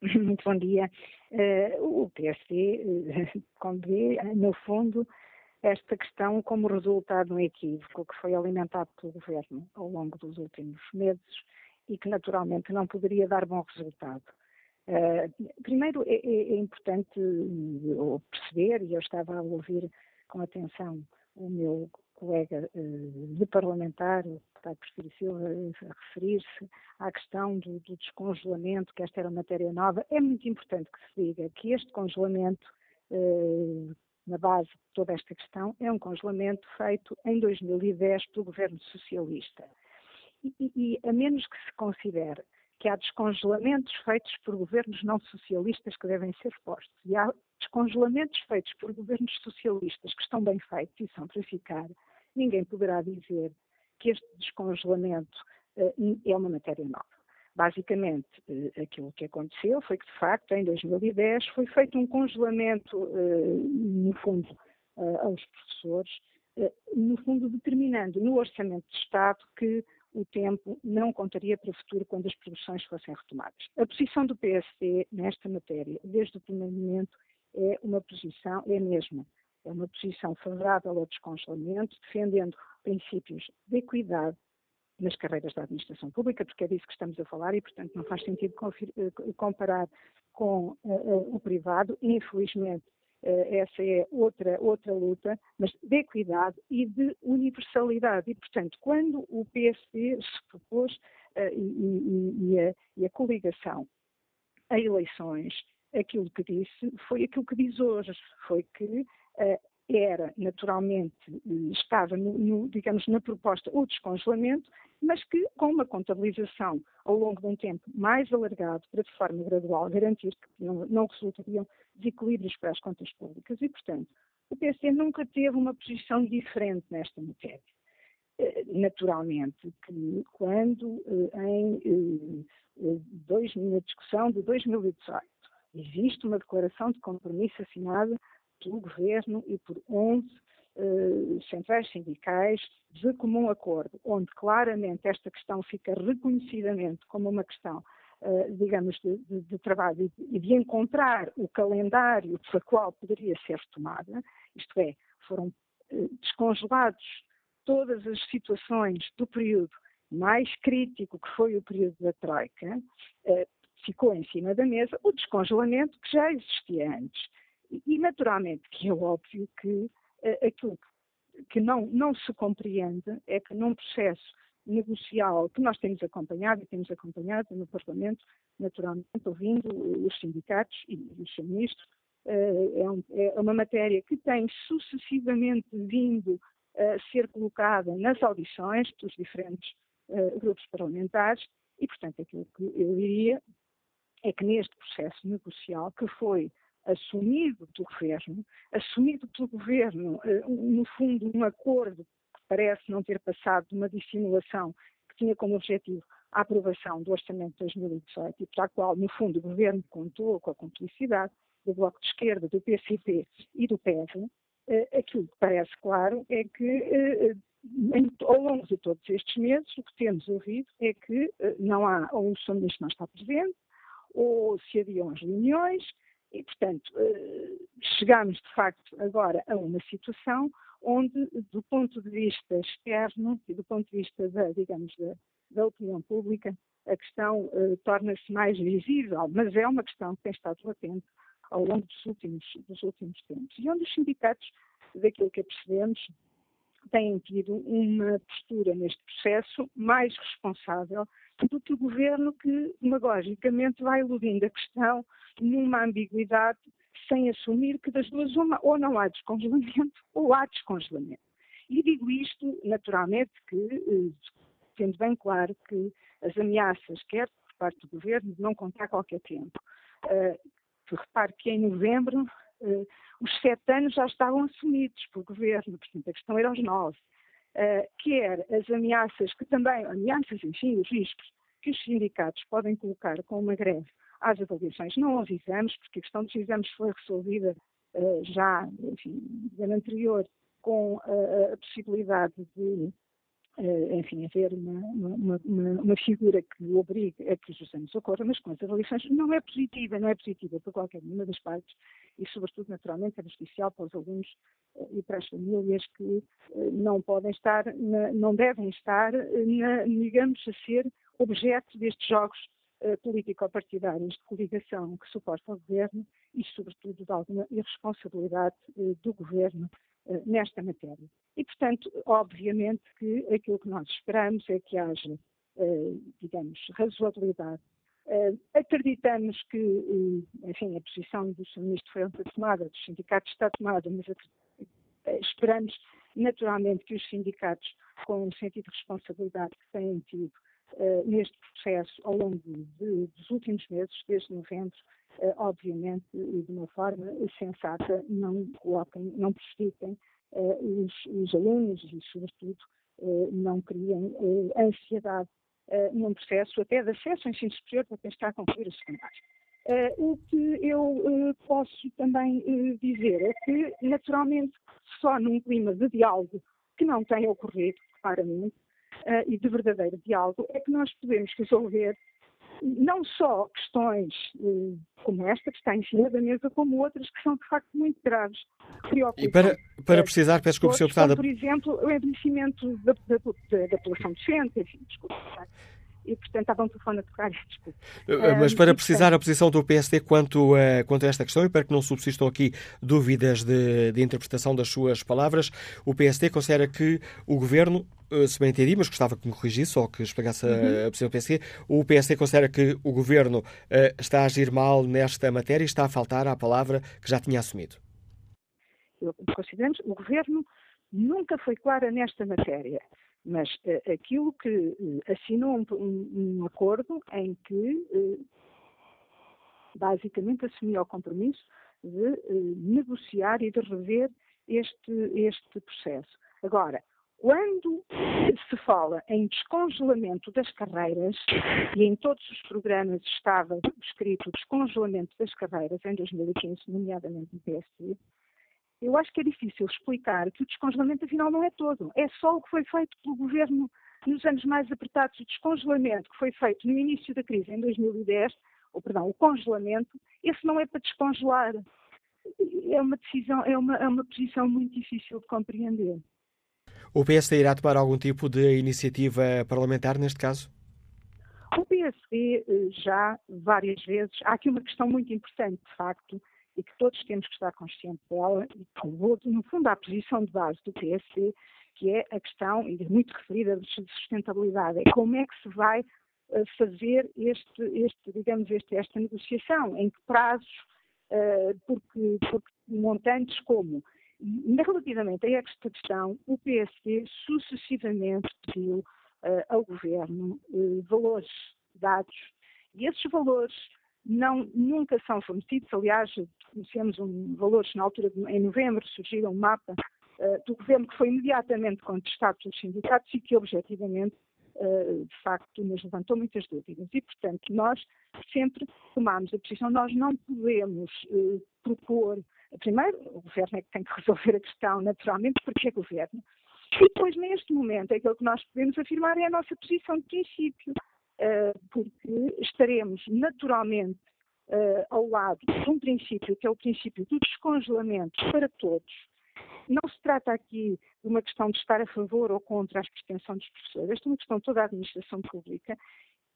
Muito bom dia. Uh, o PSD, uh, vê, no fundo, esta questão como resultado de um equívoco que foi alimentado pelo governo ao longo dos últimos meses e que naturalmente não poderia dar bom resultado. Uh, primeiro, é, é, é, importante eh, perceber, e eu estava a ouvir com atenção o meu colega uh, de parlamentar, o deputado Porfírio Silva, referir-se à questão do, do, descongelamento, que esta era matéria nova. É muito importante que se diga que este congelamento, na base de toda esta questão, é um congelamento feito em 2010 pelo governo socialista. E, e, a menos que se considere que há descongelamentos feitos por governos não socialistas que devem ser postos. E há descongelamentos feitos por governos socialistas que estão bem feitos e são para ficar. Ninguém poderá dizer que este descongelamento uh, é uma matéria nova. Basicamente, uh, aquilo que aconteceu foi que, de facto, em 2010 foi feito um congelamento, uh, no fundo, aos professores, no fundo determinando no Orçamento de Estado que o tempo não contaria para o futuro quando as produções fossem retomadas. A posição do PSD nesta matéria, desde o primeiro momento, é uma posição, é a mesma. É uma posição favorável ao descongelamento, defendendo princípios de equidade, nas carreiras da administração pública, porque é disso que estamos a falar e, portanto, não faz sentido comparar com uh, o privado. Infelizmente, uh, essa é outra, outra luta, mas de equidade e de universalidade. E, portanto, quando o PSD se propôs uh, e, e, e, a, e a coligação a eleições, aquilo que disse foi aquilo que diz hoje, foi que uh, era naturalmente, estava no, no, digamos, na proposta o descongelamento, mas que com uma contabilização ao longo de um tempo mais alargado, para de forma gradual garantir que não, não resultariam desequilíbrios para as contas públicas. E, portanto, o PSD nunca teve uma posição diferente nesta matéria. Eh, naturalmente, que quando eh, em dois, na discussão de 2018 existe uma declaração de compromisso assinada pelo Governo e por 11 uh, centrais sindicais de comum acordo, onde claramente esta questão fica reconhecidamente como uma questão, uh, digamos, de, de, de trabalho e de, encontrar o calendário pela qual poderia ser retomada, isto é, foram uh, descongelados todas as situações do período mais crítico, que foi o período da Troika, ficou em cima da mesa o descongelamento que já existia antes. E, naturalmente, que é óbvio que uh, aquilo que não, não se compreende é que num processo negocial que nós temos acompanhado e temos acompanhado no Parlamento, naturalmente, ouvindo os sindicatos e o seu ministro, uh, é, é, uma matéria que tem sucessivamente vindo a ser colocada nas audições dos diferentes uh, grupos parlamentares e, portanto, aquilo que eu diria é que neste processo negocial que foi assumido pelo governo, assumido pelo governo, eh, no fundo, um acordo que parece não ter passado de uma dissimulação que tinha como objetivo a aprovação do Orçamento de 2018 e para a qual, no fundo, o governo contou com a cumplicidade do Bloco de Esquerda, do PCP e do PEV, eh, aquilo que parece claro é que eh, ao longo de todos estes meses, o que temos ouvido é que não há, ou o Sr. Ministro não está presente, ou se haviam as reuniões, e, portanto, eh, chegamos de facto agora a uma situação onde, do ponto de vista externo e do ponto de vista da, digamos, da, da opinião pública, a questão uh, torna-se mais visível, mas é uma questão que tem estado latente ao longo dos últimos, dos últimos tempos. E onde os sindicatos, daquilo que percebemos, têm tido uma postura neste processo mais responsável do que o governo que, demagogicamente, vai iludindo a questão numa ambiguidade sem assumir que das duas uma, ou não há descongelamento ou há descongelamento. E digo isto, naturalmente, que, eh, tendo bem claro que as ameaças, quer por parte do governo, não contar qualquer tempo, uh, repare que em novembro os sete anos já estavam assumidos pelo governo, portanto a questão era os nove. Uh, quer as ameaças que também, ameaças, enfim, os riscos que os sindicatos podem colocar com uma greve às avaliações. Não os exames, porque a questão dos exames foi resolvida uh, já, enfim, no ano anterior, com uh, a possibilidade de, enfim, haver uma, uma, uma, uma, figura que obrigue a que os exames ocorram, mas com as avaliações não é positiva, não é positiva para qualquer uma das partes e, sobretudo, naturalmente, é prejudicial para os alunos e para as famílias que não podem estar, não devem estar, na, digamos, a ser objeto destes jogos político-partidários de coligação que suporta o governo e, sobretudo, de alguma irresponsabilidade do governo nesta matéria. E, portanto, obviamente que aquilo que nós esperamos é que haja, digamos, razoabilidade. Acreditamos que, enfim, a posição do Sr. Ministro foi tomada, dos sindicatos está tomada, mas esperamos naturalmente que os sindicatos, com o sentido de responsabilidade que têm tido, uh, neste processo ao longo de, dos últimos meses, desde novembro, uh, obviamente, e de uma forma sensata, não coloquem, não prejudiquem uh, os, os, alunos e, sobretudo, não criem ansiedade num processo até de acesso ao ensino superior para quem está a concluir o secundário. Uh, o que eu uh, posso também uh, dizer é que, naturalmente, só num clima de diálogo que não tem ocorrido, claramente, e de verdadeiro diálogo é que nós podemos resolver não só questões eh, como esta, que está em cima da mesa, como outras que são de facto muito graves. E para, para precisar, peço desculpa, Sr. Deputada. Por exemplo, o envelhecimento da, da, da, da população docente, enfim, desculpa e, portanto, estava um telefone a tocar, desculpe. Eh, mas para precisar a posição do PSD quanto a, quanto a esta questão e para que não subsistam aqui dúvidas de, de interpretação das suas palavras, o PSD considera que o Governo eh, se bem entendi, mas gostava que me corrigisse ou que explicasse uhum. a posição do PSD. O PSD considera que o Governo uh, está a agir mal nesta matéria e está a faltar à palavra que já tinha assumido. Eu, consideramos, o Governo nunca foi clara nesta matéria. Mas uh, aquilo que uh, assinou um, um, acordo em que uh, basicamente assumiu o compromisso de negociar e de rever este, este processo. Agora, quando se fala em descongelamento das carreiras, e em todos os programas estava escrito descongelamento das carreiras em 2015, nomeadamente no PSD, eu acho que é difícil explicar que o descongelamento afinal não é todo. É só o que foi feito pelo governo nos anos mais apertados. O descongelamento que foi feito no início da crise, em 2010, ou perdão, o congelamento, esse não é para descongelar. É uma decisão, é uma, é uma posição muito difícil de compreender. O PSD irá tomar algum tipo de iniciativa parlamentar neste caso? O PSD eh, já várias vezes. Há aqui uma questão muito importante, de facto, e que todos temos que estar conscientes dela, e que no fundo, à posição de base do PSD, que é a questão, e muito referida, de sustentabilidade. É como é que se vai uh, fazer este, este, digamos, este, esta negociação, em que prazos, uh, porque, porque montantes como. Relativamente a esta questão, o PSD sucessivamente pediu uh, ao Governo valores dados, e esses valores não, nunca são fornecidos. Aliás, conhecemos um, valores na altura, de, em novembro, surgiu um mapa uh, do governo que foi imediatamente contestado pelos sindicatos e que, objetivamente, uh, de facto, nos levantou muitas dúvidas. E, portanto, nós sempre tomámos a posição, nós não podemos uh, propor. Primeiro, o governo é que tem que resolver a questão, naturalmente, porque é governo. E depois, neste momento, aquilo que nós podemos afirmar é a nossa posição de princípio. Eh, porque estaremos naturalmente uh, ao lado de um princípio, que é o princípio do descongelamento para todos. Não se trata aqui de uma questão de estar a favor ou contra a extensão dos professores, esta é uma questão toda a administração pública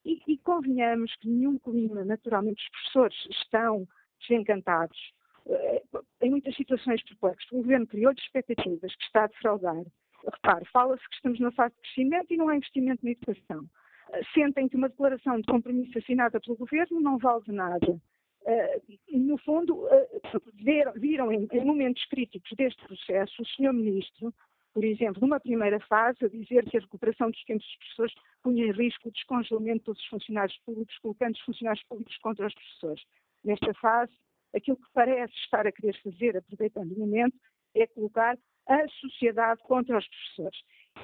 e, e convenhamos que nenhum clima, naturalmente, os professores estão desencantados, uh, em muitas situações perplexos. O governo criou expectativas que está a defraudar. Repare, fala-se que estamos na fase de crescimento e não há investimento na educação sentem que uma declaração de compromisso assinada pelo governo não vale de nada. Uh, no fundo, uh, viram, em, momentos críticos deste processo o Sr. Ministro, por exemplo, numa primeira fase, dizer que a recuperação dos tempos dos professores punha em risco o descongelamento dos funcionários públicos, colocando os funcionários públicos contra os professores. Nesta fase, aquilo que parece estar a querer fazer, aproveitando o momento, é colocar a sociedade contra os professores.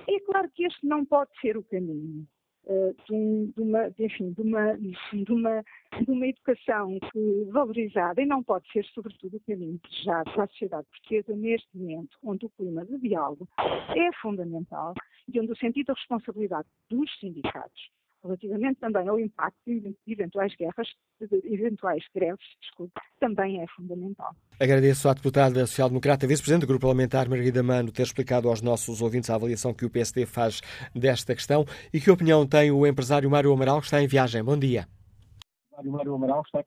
É claro que este não pode ser o caminho. Eh, de, uma, enfim, de, uma, de, uma, de uma educação que, valorizada e não pode ser, sobretudo, o caminho desejado para a sociedade portuguesa neste momento, onde o clima de diálogo é fundamental e onde o sentido da responsabilidade dos sindicatos relativamente também ao impacto de eventuais guerras, de eventuais greves, desculpe, também é fundamental. Agradeço à deputada social-democrata, vice-presidente do Grupo Parlamentar, Margarida Mano, ter explicado aos nossos ouvintes a avaliação que o PSD faz desta questão e que opinião tem o empresário Mário Amaral, que está em viagem. Bom dia. Mário, Mário Amaral está...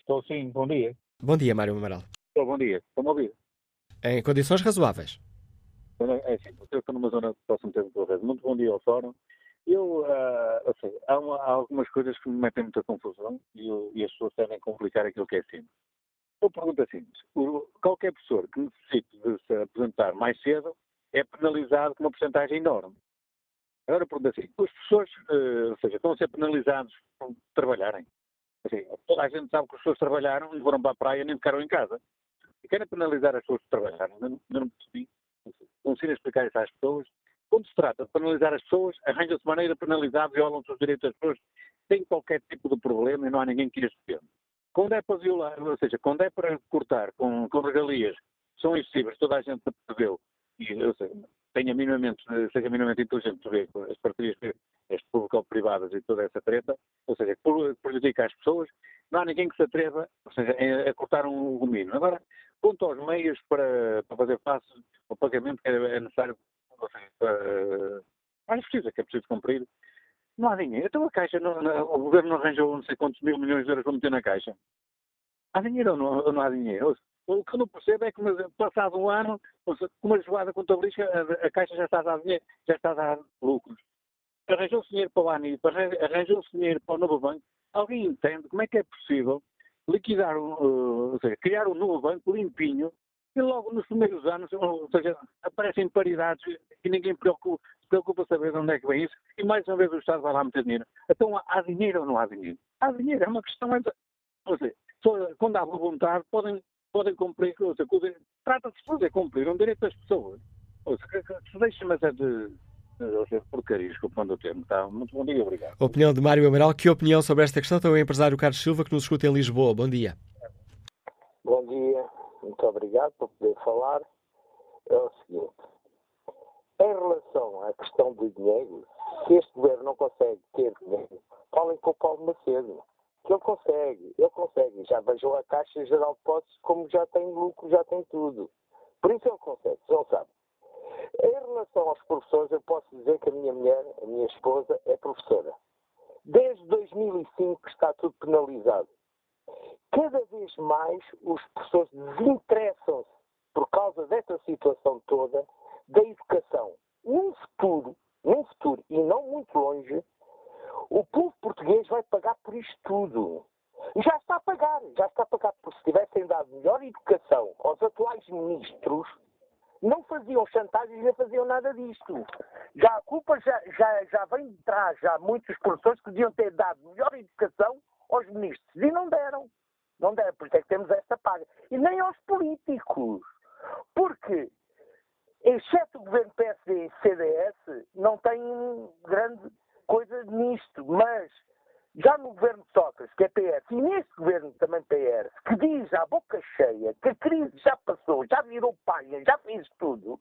Estou sim, bom dia. Bom dia, Mário Amaral. Estou, bom dia. Estão-me a ouvir? Em condições razoáveis. É, é sim, eu estou numa zona que posso meter Muito bom dia ao fórum. Eu, uh, assim, há, uma, há, algumas coisas que me metem muita confusão e, eu, e as pessoas devem complicar aquilo que é simples. Eu pergunto assim, qualquer professor que necessite de se apresentar mais cedo é penalizado com uma porcentagem enorme. Agora eu pergunto assim, os professores, uh, ou seja, estão a ser penalizados por trabalharem. Assim, toda a gente sabe que os professores trabalharam e foram para a praia nem ficaram em casa. E querem penalizar as pessoas que trabalharam. Não, não percebi. Consigo explicar isso às pessoas quando se trata de penalizar as pessoas, arranja-se maneira de penalizar, violam-se os direitos das pessoas, sem qualquer tipo de problema e não há ninguém que as defenda. Quando é para violar, ou seja, quando é para cortar com, com regalias, são excessivas, toda a gente percebeu, e ou seja, tenha minimamente, seja minimamente inteligente ver as parcerias as público-privadas e toda essa treta, ou seja, prejudica as pessoas, não há ninguém que se atreva ou seja, a, cortar um gomino. Agora, quanto aos meios para, para fazer face ao pagamento que é necessário seja, para, a justiça que é preciso cumprir, não há dinheiro. Então a Caixa, não, não, o Governo não arranjou não sei quantos mil milhões de euros para meter na Caixa. Há dinheiro ou não, não há dinheiro? O que eu não percebo é que, passado um ano, com uma jogada contabilística, a, a Caixa já está a dar dinheiro, já está a dar lucros. Arranjou-se dinheiro para o ANIP, arranjou-se dinheiro para o novo banco. Alguém entende como é que é possível liquidar, um, uh, ou seja, criar um novo banco limpinho e logo nos primeiros anos, ou seja, aparecem paridades e ninguém preocupa, se preocupa saber de onde é que vem isso e mais uma vez o Estado vai lá meter dinheiro. Então há dinheiro ou não há dinheiro? Há dinheiro, é uma questão. Ou seja, quando há vontade, podem, podem cumprir. Trata-se de fazer cumprir um direito das pessoas. Ou seja, se deixa-me até de porcaria, desculpa o termo. Tá? Muito bom dia, obrigado. Opinião de Mário Amaral. Que opinião sobre esta questão tem o empresário Carlos Silva, que nos escuta em Lisboa. Bom dia. Bom dia, muito obrigado por poder falar. É o seguinte, em relação à questão do dinheiro, se este governo não consegue ter dinheiro, falem com o Paulo Macedo. Que ele consegue, ele consegue. Já vejam a Caixa Geral de Depósitos como já tem lucro, já tem tudo. Por isso ele consegue, não sabe. Em relação aos professores, eu posso dizer que a minha mulher, a minha esposa, é professora. Desde 2005 está tudo penalizado. Cada vez mais os professores desinteressam-se, por causa desta situação toda, da educação. Num futuro, num futuro, e não muito longe, o povo português vai pagar por isto tudo. E já está a pagar, já está a pagar, porque se tivessem dado melhor educação aos atuais ministros, não faziam chantagens nem faziam nada disto. Já a culpa já, já, já vem de trás, já muitos professores que deviam ter dado melhor educação aos ministros e não deram. Não deram, por isso é que temos esta paga. E nem aos políticos. Porque, exceto o governo PSD e CDS, não tem grande coisa nisto, mas já no governo de Sócrates, que é PS, e neste governo também PS, que diz à boca cheia que a crise já passou, já virou palha, já fez tudo,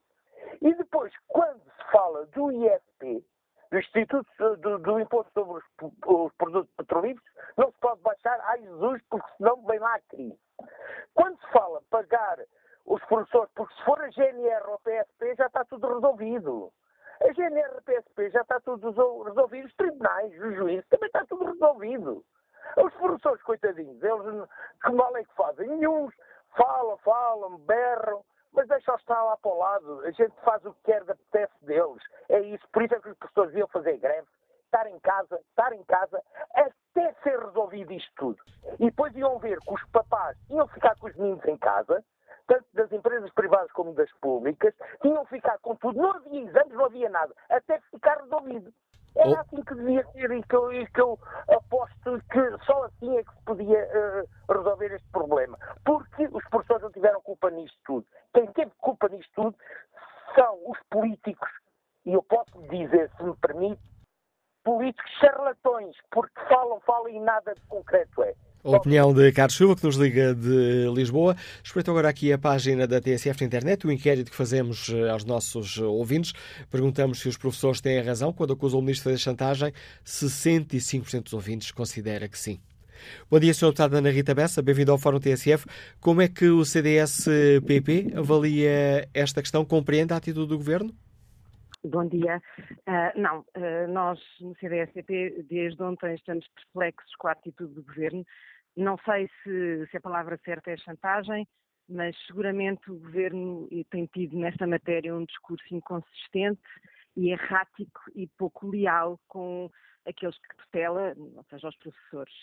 e depois, quando se fala do ISP, do Instituto do, do Imposto sobre os, os, Produtos Petrolíferos, não se pode baixar, ai Jesus, porque senão vem lá a crise. Quando se fala pagar os professores, porque se for a GNR ou a PSP, já está tudo resolvido. A GNR PSP já está tudo resolvido, os tribunais, os juízes, também está tudo resolvido. Os professores, coitadinhos, eles que mal é que fazem? Nenhum falam, falam, berram, mas deixa-os estar lá para o lado. A gente faz o que quer da apetece deles. É isso. Por isso é que os professores iam fazer greve, estar em casa, estar em casa, até ser resolvido isto tudo. E depois iam ver que os papás iam ficar com os meninos em casa, tanto das empresas privadas como das públicas, tinham ficado com tudo. Não havia exames, não havia nada, até ficar resolvido. Era oh. assim que devia ser e que, eu, e que eu aposto que só assim é que se podia uh, resolver este problema. Porque os professores não tiveram culpa nisto tudo. Quem teve culpa nisto tudo são os políticos. E eu posso dizer, se me permite, políticos charlatões, porque falam, falam e nada de concreto é. A opinião de Carlos Silva, que nos liga de Lisboa. Espreito agora aqui a página da TSF na internet, o inquérito que fazemos eh, aos nossos ouvintes. Perguntamos se os professores têm razão quando acusam o ministro da chantagem. 65% dos ouvintes considera que sim. Bom dia, Sr. Deputado Ana Rita Bessa, bem-vindo ao Fórum TSF. Como é que o CDS-PP avalia esta questão? Compreende a atitude do Governo? Bom dia. Uh, não, uh, nós no CDS-PP desde ontem estamos perplexos com a atitude do Governo. Não sei se, se a palavra certa é chantagem, mas seguramente o Governo tem tido nesta matéria um discurso inconsistente e errático e pouco leal com aqueles que tutela, ou seja, os professores.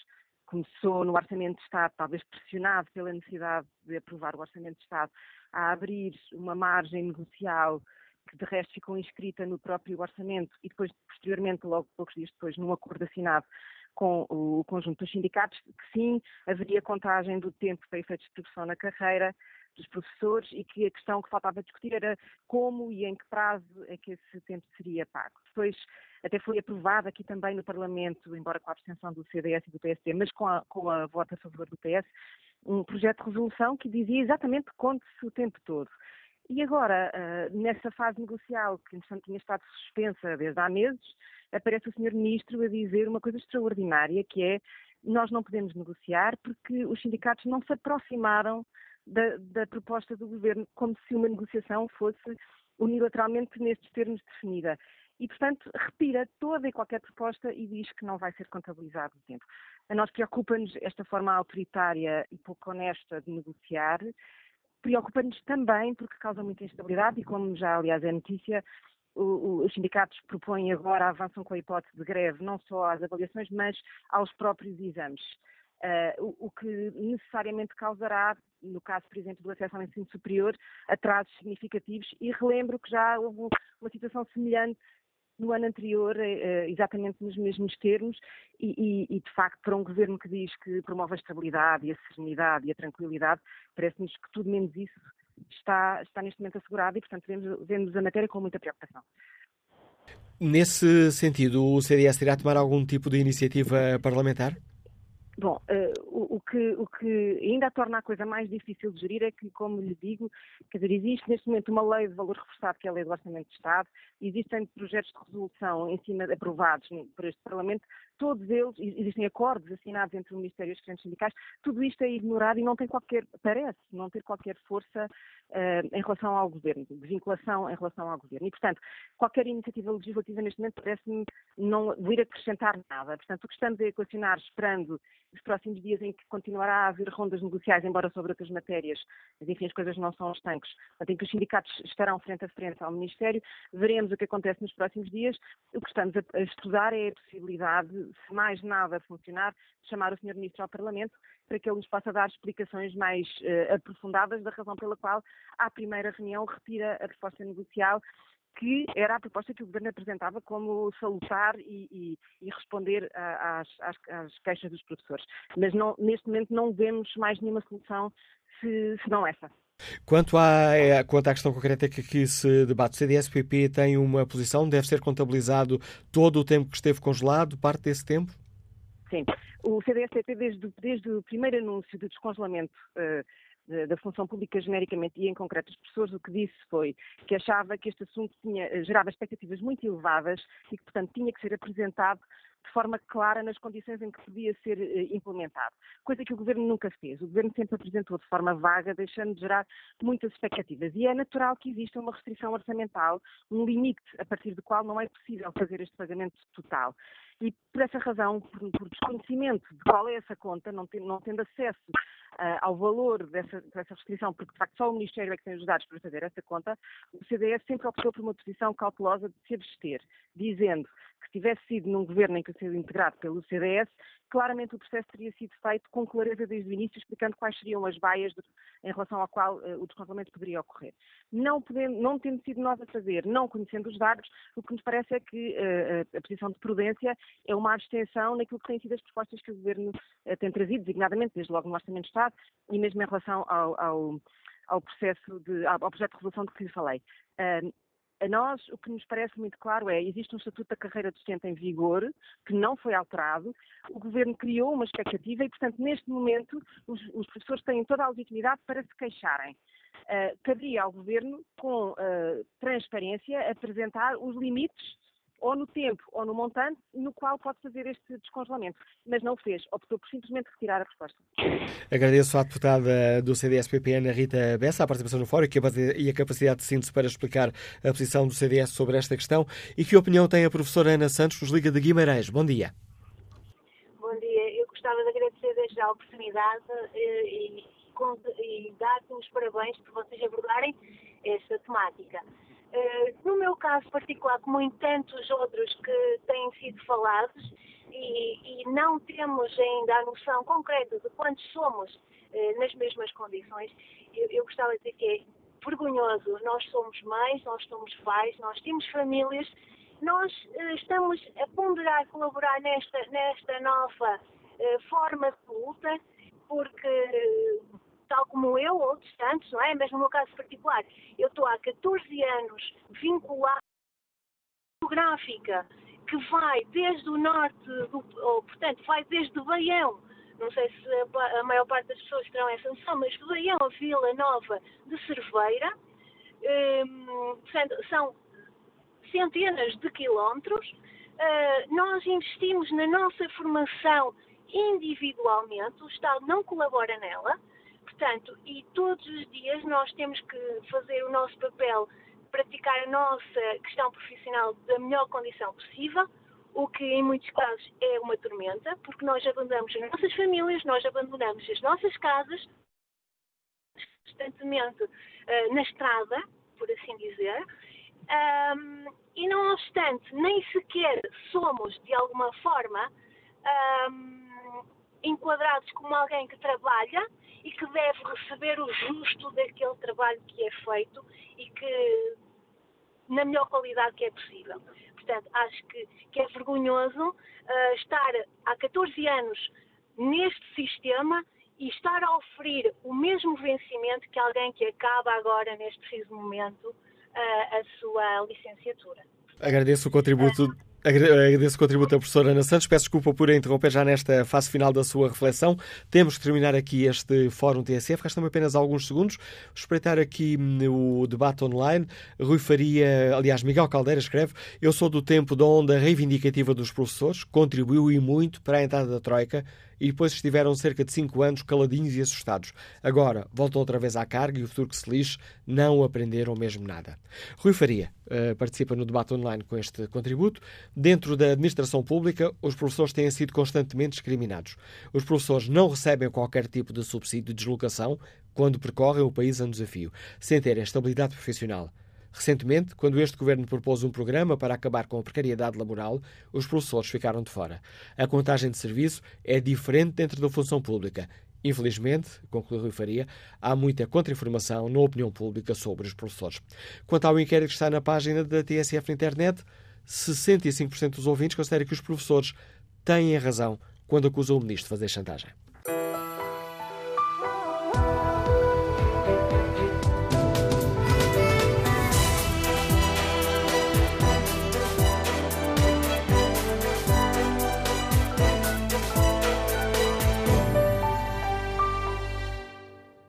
Começou no Orçamento de Estado, talvez pressionado pela necessidade de aprovar o Orçamento de Estado, a abrir uma margem negocial que de resto ficou inscrita no próprio orçamento e depois, posteriormente, logo poucos dias depois, num acordo assinado com o conjunto dos sindicatos, que sim, haveria contagem do tempo para efeitos de produção na carreira dos professores e que a questão que faltava discutir era como e em que prazo é que esse tempo seria pago. Depois até foi aprovado aqui também no Parlamento, embora com a abstenção do CDS e do PSD, mas com a, com a voto a favor do PS, um projeto de resolução que dizia exatamente conte-se o tempo todo. E agora, uh, nessa fase negocial, que tinha estado suspensa desde há meses, aparece o Sr. Ministro a dizer uma coisa extraordinária, que é nós não podemos negociar porque os sindicatos não se aproximaram da, da proposta do Governo, como se uma negociação fosse unilateralmente nestes termos definida. E, portanto, retira toda e qualquer proposta e diz que não vai ser contabilizado o tempo. A nós preocupa-nos esta forma autoritária e pouco honesta de negociar. Preocupa-nos também porque causa muita instabilidade e, como já, aliás, é notícia, os sindicatos propõem agora, avançam com a hipótese de greve, não só às avaliações, mas aos próprios exames. Uh, o, o, que necessariamente causará, no caso, por exemplo, do acesso ao ensino superior, atrasos significativos. E relembro que já houve uma situação semelhante no ano anterior, eh, eh, exatamente nos mesmos termos, e, e, e, de facto, para um governo que diz que promove a estabilidade e a serenidade e a tranquilidade, parece-nos que tudo menos isso está, está neste momento assegurado e, portanto, vemos, vemos a matéria com muita preocupação. Nesse sentido, o CDS irá tomar algum tipo de iniciativa parlamentar? Bom, uh, o, que, o que ainda torna a coisa mais difícil de gerir é que, como lhe digo, quer dizer, existe neste momento uma lei de valor reforçado, que é a lei do Orçamento de Estado, existem projetos de resolução em cima aprovados por este Parlamento, todos eles, existem acordos assinados entre o Ministério e os diferentes sindicais, tudo isto é ignorado e não tem qualquer, parece, não ter qualquer força uh, em relação ao Governo, de vinculação em relação ao Governo. E, portanto, qualquer iniciativa legislativa neste momento parece-me não vir acrescentar nada. Portanto, o que estamos a equacionar, esperando os próximos dias em que continuará a haver rondas negociais, embora sobre outras matérias, mas enfim, as coisas não são estanques, em que os sindicatos estarão frente a frente ao Ministério, veremos o que acontece nos próximos dias. O que estamos a, estudar é a possibilidade se mais nada funcionar, chamar o Sr. Ministro ao Parlamento para que ele nos possa dar explicações mais uh, aprofundadas da razão pela qual, à primeira reunião, retira a proposta negocial que era a proposta que o Governo apresentava como salutar e, e, e responder às, às, às, queixas dos professores. Mas não, neste momento não vemos mais nenhuma solução se, se não essa. Quanto à, é, quanto à questão concreta que aqui se debate, o CDS-PP tem uma posição, deve ser contabilizado todo o tempo que esteve congelado, parte desse tempo? Sim. O CDS-PP, desde, desde o primeiro anúncio de descongelamento uh, da função pública genericamente e em concreto as pessoas, o que disse foi que achava que este assunto tinha, eh, gerava expectativas muito elevadas e que, portanto, tinha que ser apresentado de forma clara nas condições em que podia ser eh, implementado, coisa que o Governo nunca fez. O Governo sempre apresentou de forma vaga, deixando de gerar muitas expectativas. E é natural que exista uma restrição orçamental, um limite a partir do qual não é possível fazer este pagamento total. E por essa razão, por, por desconhecimento de qual é essa conta, não, não tendo acesso uh, ao valor dessa, dessa, restrição, porque de facto só o Ministério é que tem os dados para fazer essa conta, o CDS sempre optou por uma posição cautelosa de se abster, dizendo que se tivesse sido num governo em que sido integrado pelo CDS, claramente o processo teria sido feito com clareza desde o início, explicando quais seriam as baias em relação ao qual uh, o descongelamento poderia ocorrer. Não, não tendo sido nós a fazer, não conhecendo os dados, o que nos parece é que uh, a posição de prudência é uma abstenção naquilo que têm sido as propostas que o Governo uh, tem trazido, designadamente, desde logo no Orçamento de Estado e mesmo em relação ao, ao, ao processo de, ao, projeto de resolução de que lhe falei. Uh, a nós, o que nos parece muito claro é existe um Estatuto da Carreira Docente em vigor, que não foi alterado, o Governo criou uma expectativa e, portanto, neste momento, os, os professores têm toda a legitimidade para se queixarem. Uh, cabia ao Governo, com uh, transparência, apresentar os limites ou no tempo ou no montante no qual pode fazer este descongelamento. Mas não o fez, optou por simplesmente retirar a resposta. Agradeço à deputada do CDS-PP, Ana Rita Bessa, a participação no fórum e a capacidade de síntese para explicar a posição do CDS sobre esta questão. E que opinião tem a professora Ana Santos, nos Liga de Guimarães? Bom dia. Bom dia. Eu gostava de agradecer desde a oportunidade eh, e, e, e dar-te os parabéns por vocês abordarem esta temática. Uh, no meu caso particular, como em tantos outros que têm sido falados, e, e não temos ainda a noção concreta de quantos somos uh, nas mesmas condições, eu, eu gostava de dizer que é vergonhoso. Nós somos mães, nós somos pais, nós temos famílias, nós uh, estamos a ponderar, colaborar nesta, nesta nova forma de luta, porque tal como eu, outros tantos, não é? Mas no meu caso particular, eu estou há 14 anos vinculada geográfica, que vai desde o norte, do, ou, portanto, vai desde Baião, não sei se a, a maior parte das pessoas terão essa noção, mas Baião a Vila Nova de Cerveira, portanto, são centenas de quilómetros. Uh, nós investimos na nossa formação individualmente, o Estado não colabora nela, portanto, e todos os dias nós temos que fazer o nosso papel, praticar a nossa questão profissional da melhor condição possível, o que em muitos casos é uma tormenta, porque nós abandonamos as nossas famílias, nós abandonamos as nossas casas, constantemente uh, na estrada, por assim dizer, um, e não obstante, nem sequer somos, de alguma forma, um, enquadrados como alguém que trabalha e que deve receber o justo daquele trabalho que é feito e que na melhor qualidade que é possível. Portanto, acho que, que é vergonhoso uh, estar há 14 anos neste sistema e estar a oferir o mesmo vencimento que alguém que acaba agora, neste preciso momento, a sua licenciatura. Agradeço o contributo. Agradeço o contributo da professora Ana Santos. Peço desculpa por interromper já nesta fase final da sua reflexão. Temos que terminar aqui este Fórum TSF. Restam apenas alguns segundos. Espreitar aqui hum, o debate online. Rui Faria, aliás, Miguel Caldeira escreve: Eu sou do tempo da onda reivindicativa dos professores, contribuiu e muito para a entrada da Troika e depois estiveram cerca de 5 anos caladinhos e assustados. Agora voltam outra vez à carga e o futuro que se lixe não aprenderam mesmo nada. Rui Faria uh, participa no debate online com este contributo. Dentro da administração pública, os professores têm sido constantemente discriminados. Os professores não recebem qualquer tipo de subsídio de deslocação quando percorrem o país a desafio, sem terem estabilidade profissional. Recentemente, quando este governo propôs um programa para acabar com a precariedade laboral, os professores ficaram de fora. A contagem de serviço é diferente dentro da função pública. Infelizmente, conclui Rui Faria, há muita contra-informação na opinião pública sobre os professores. Quanto ao inquérito que está na página da TSF na internet, 65% dos ouvintes consideram que os professores têm razão quando acusam o ministro de fazer chantagem.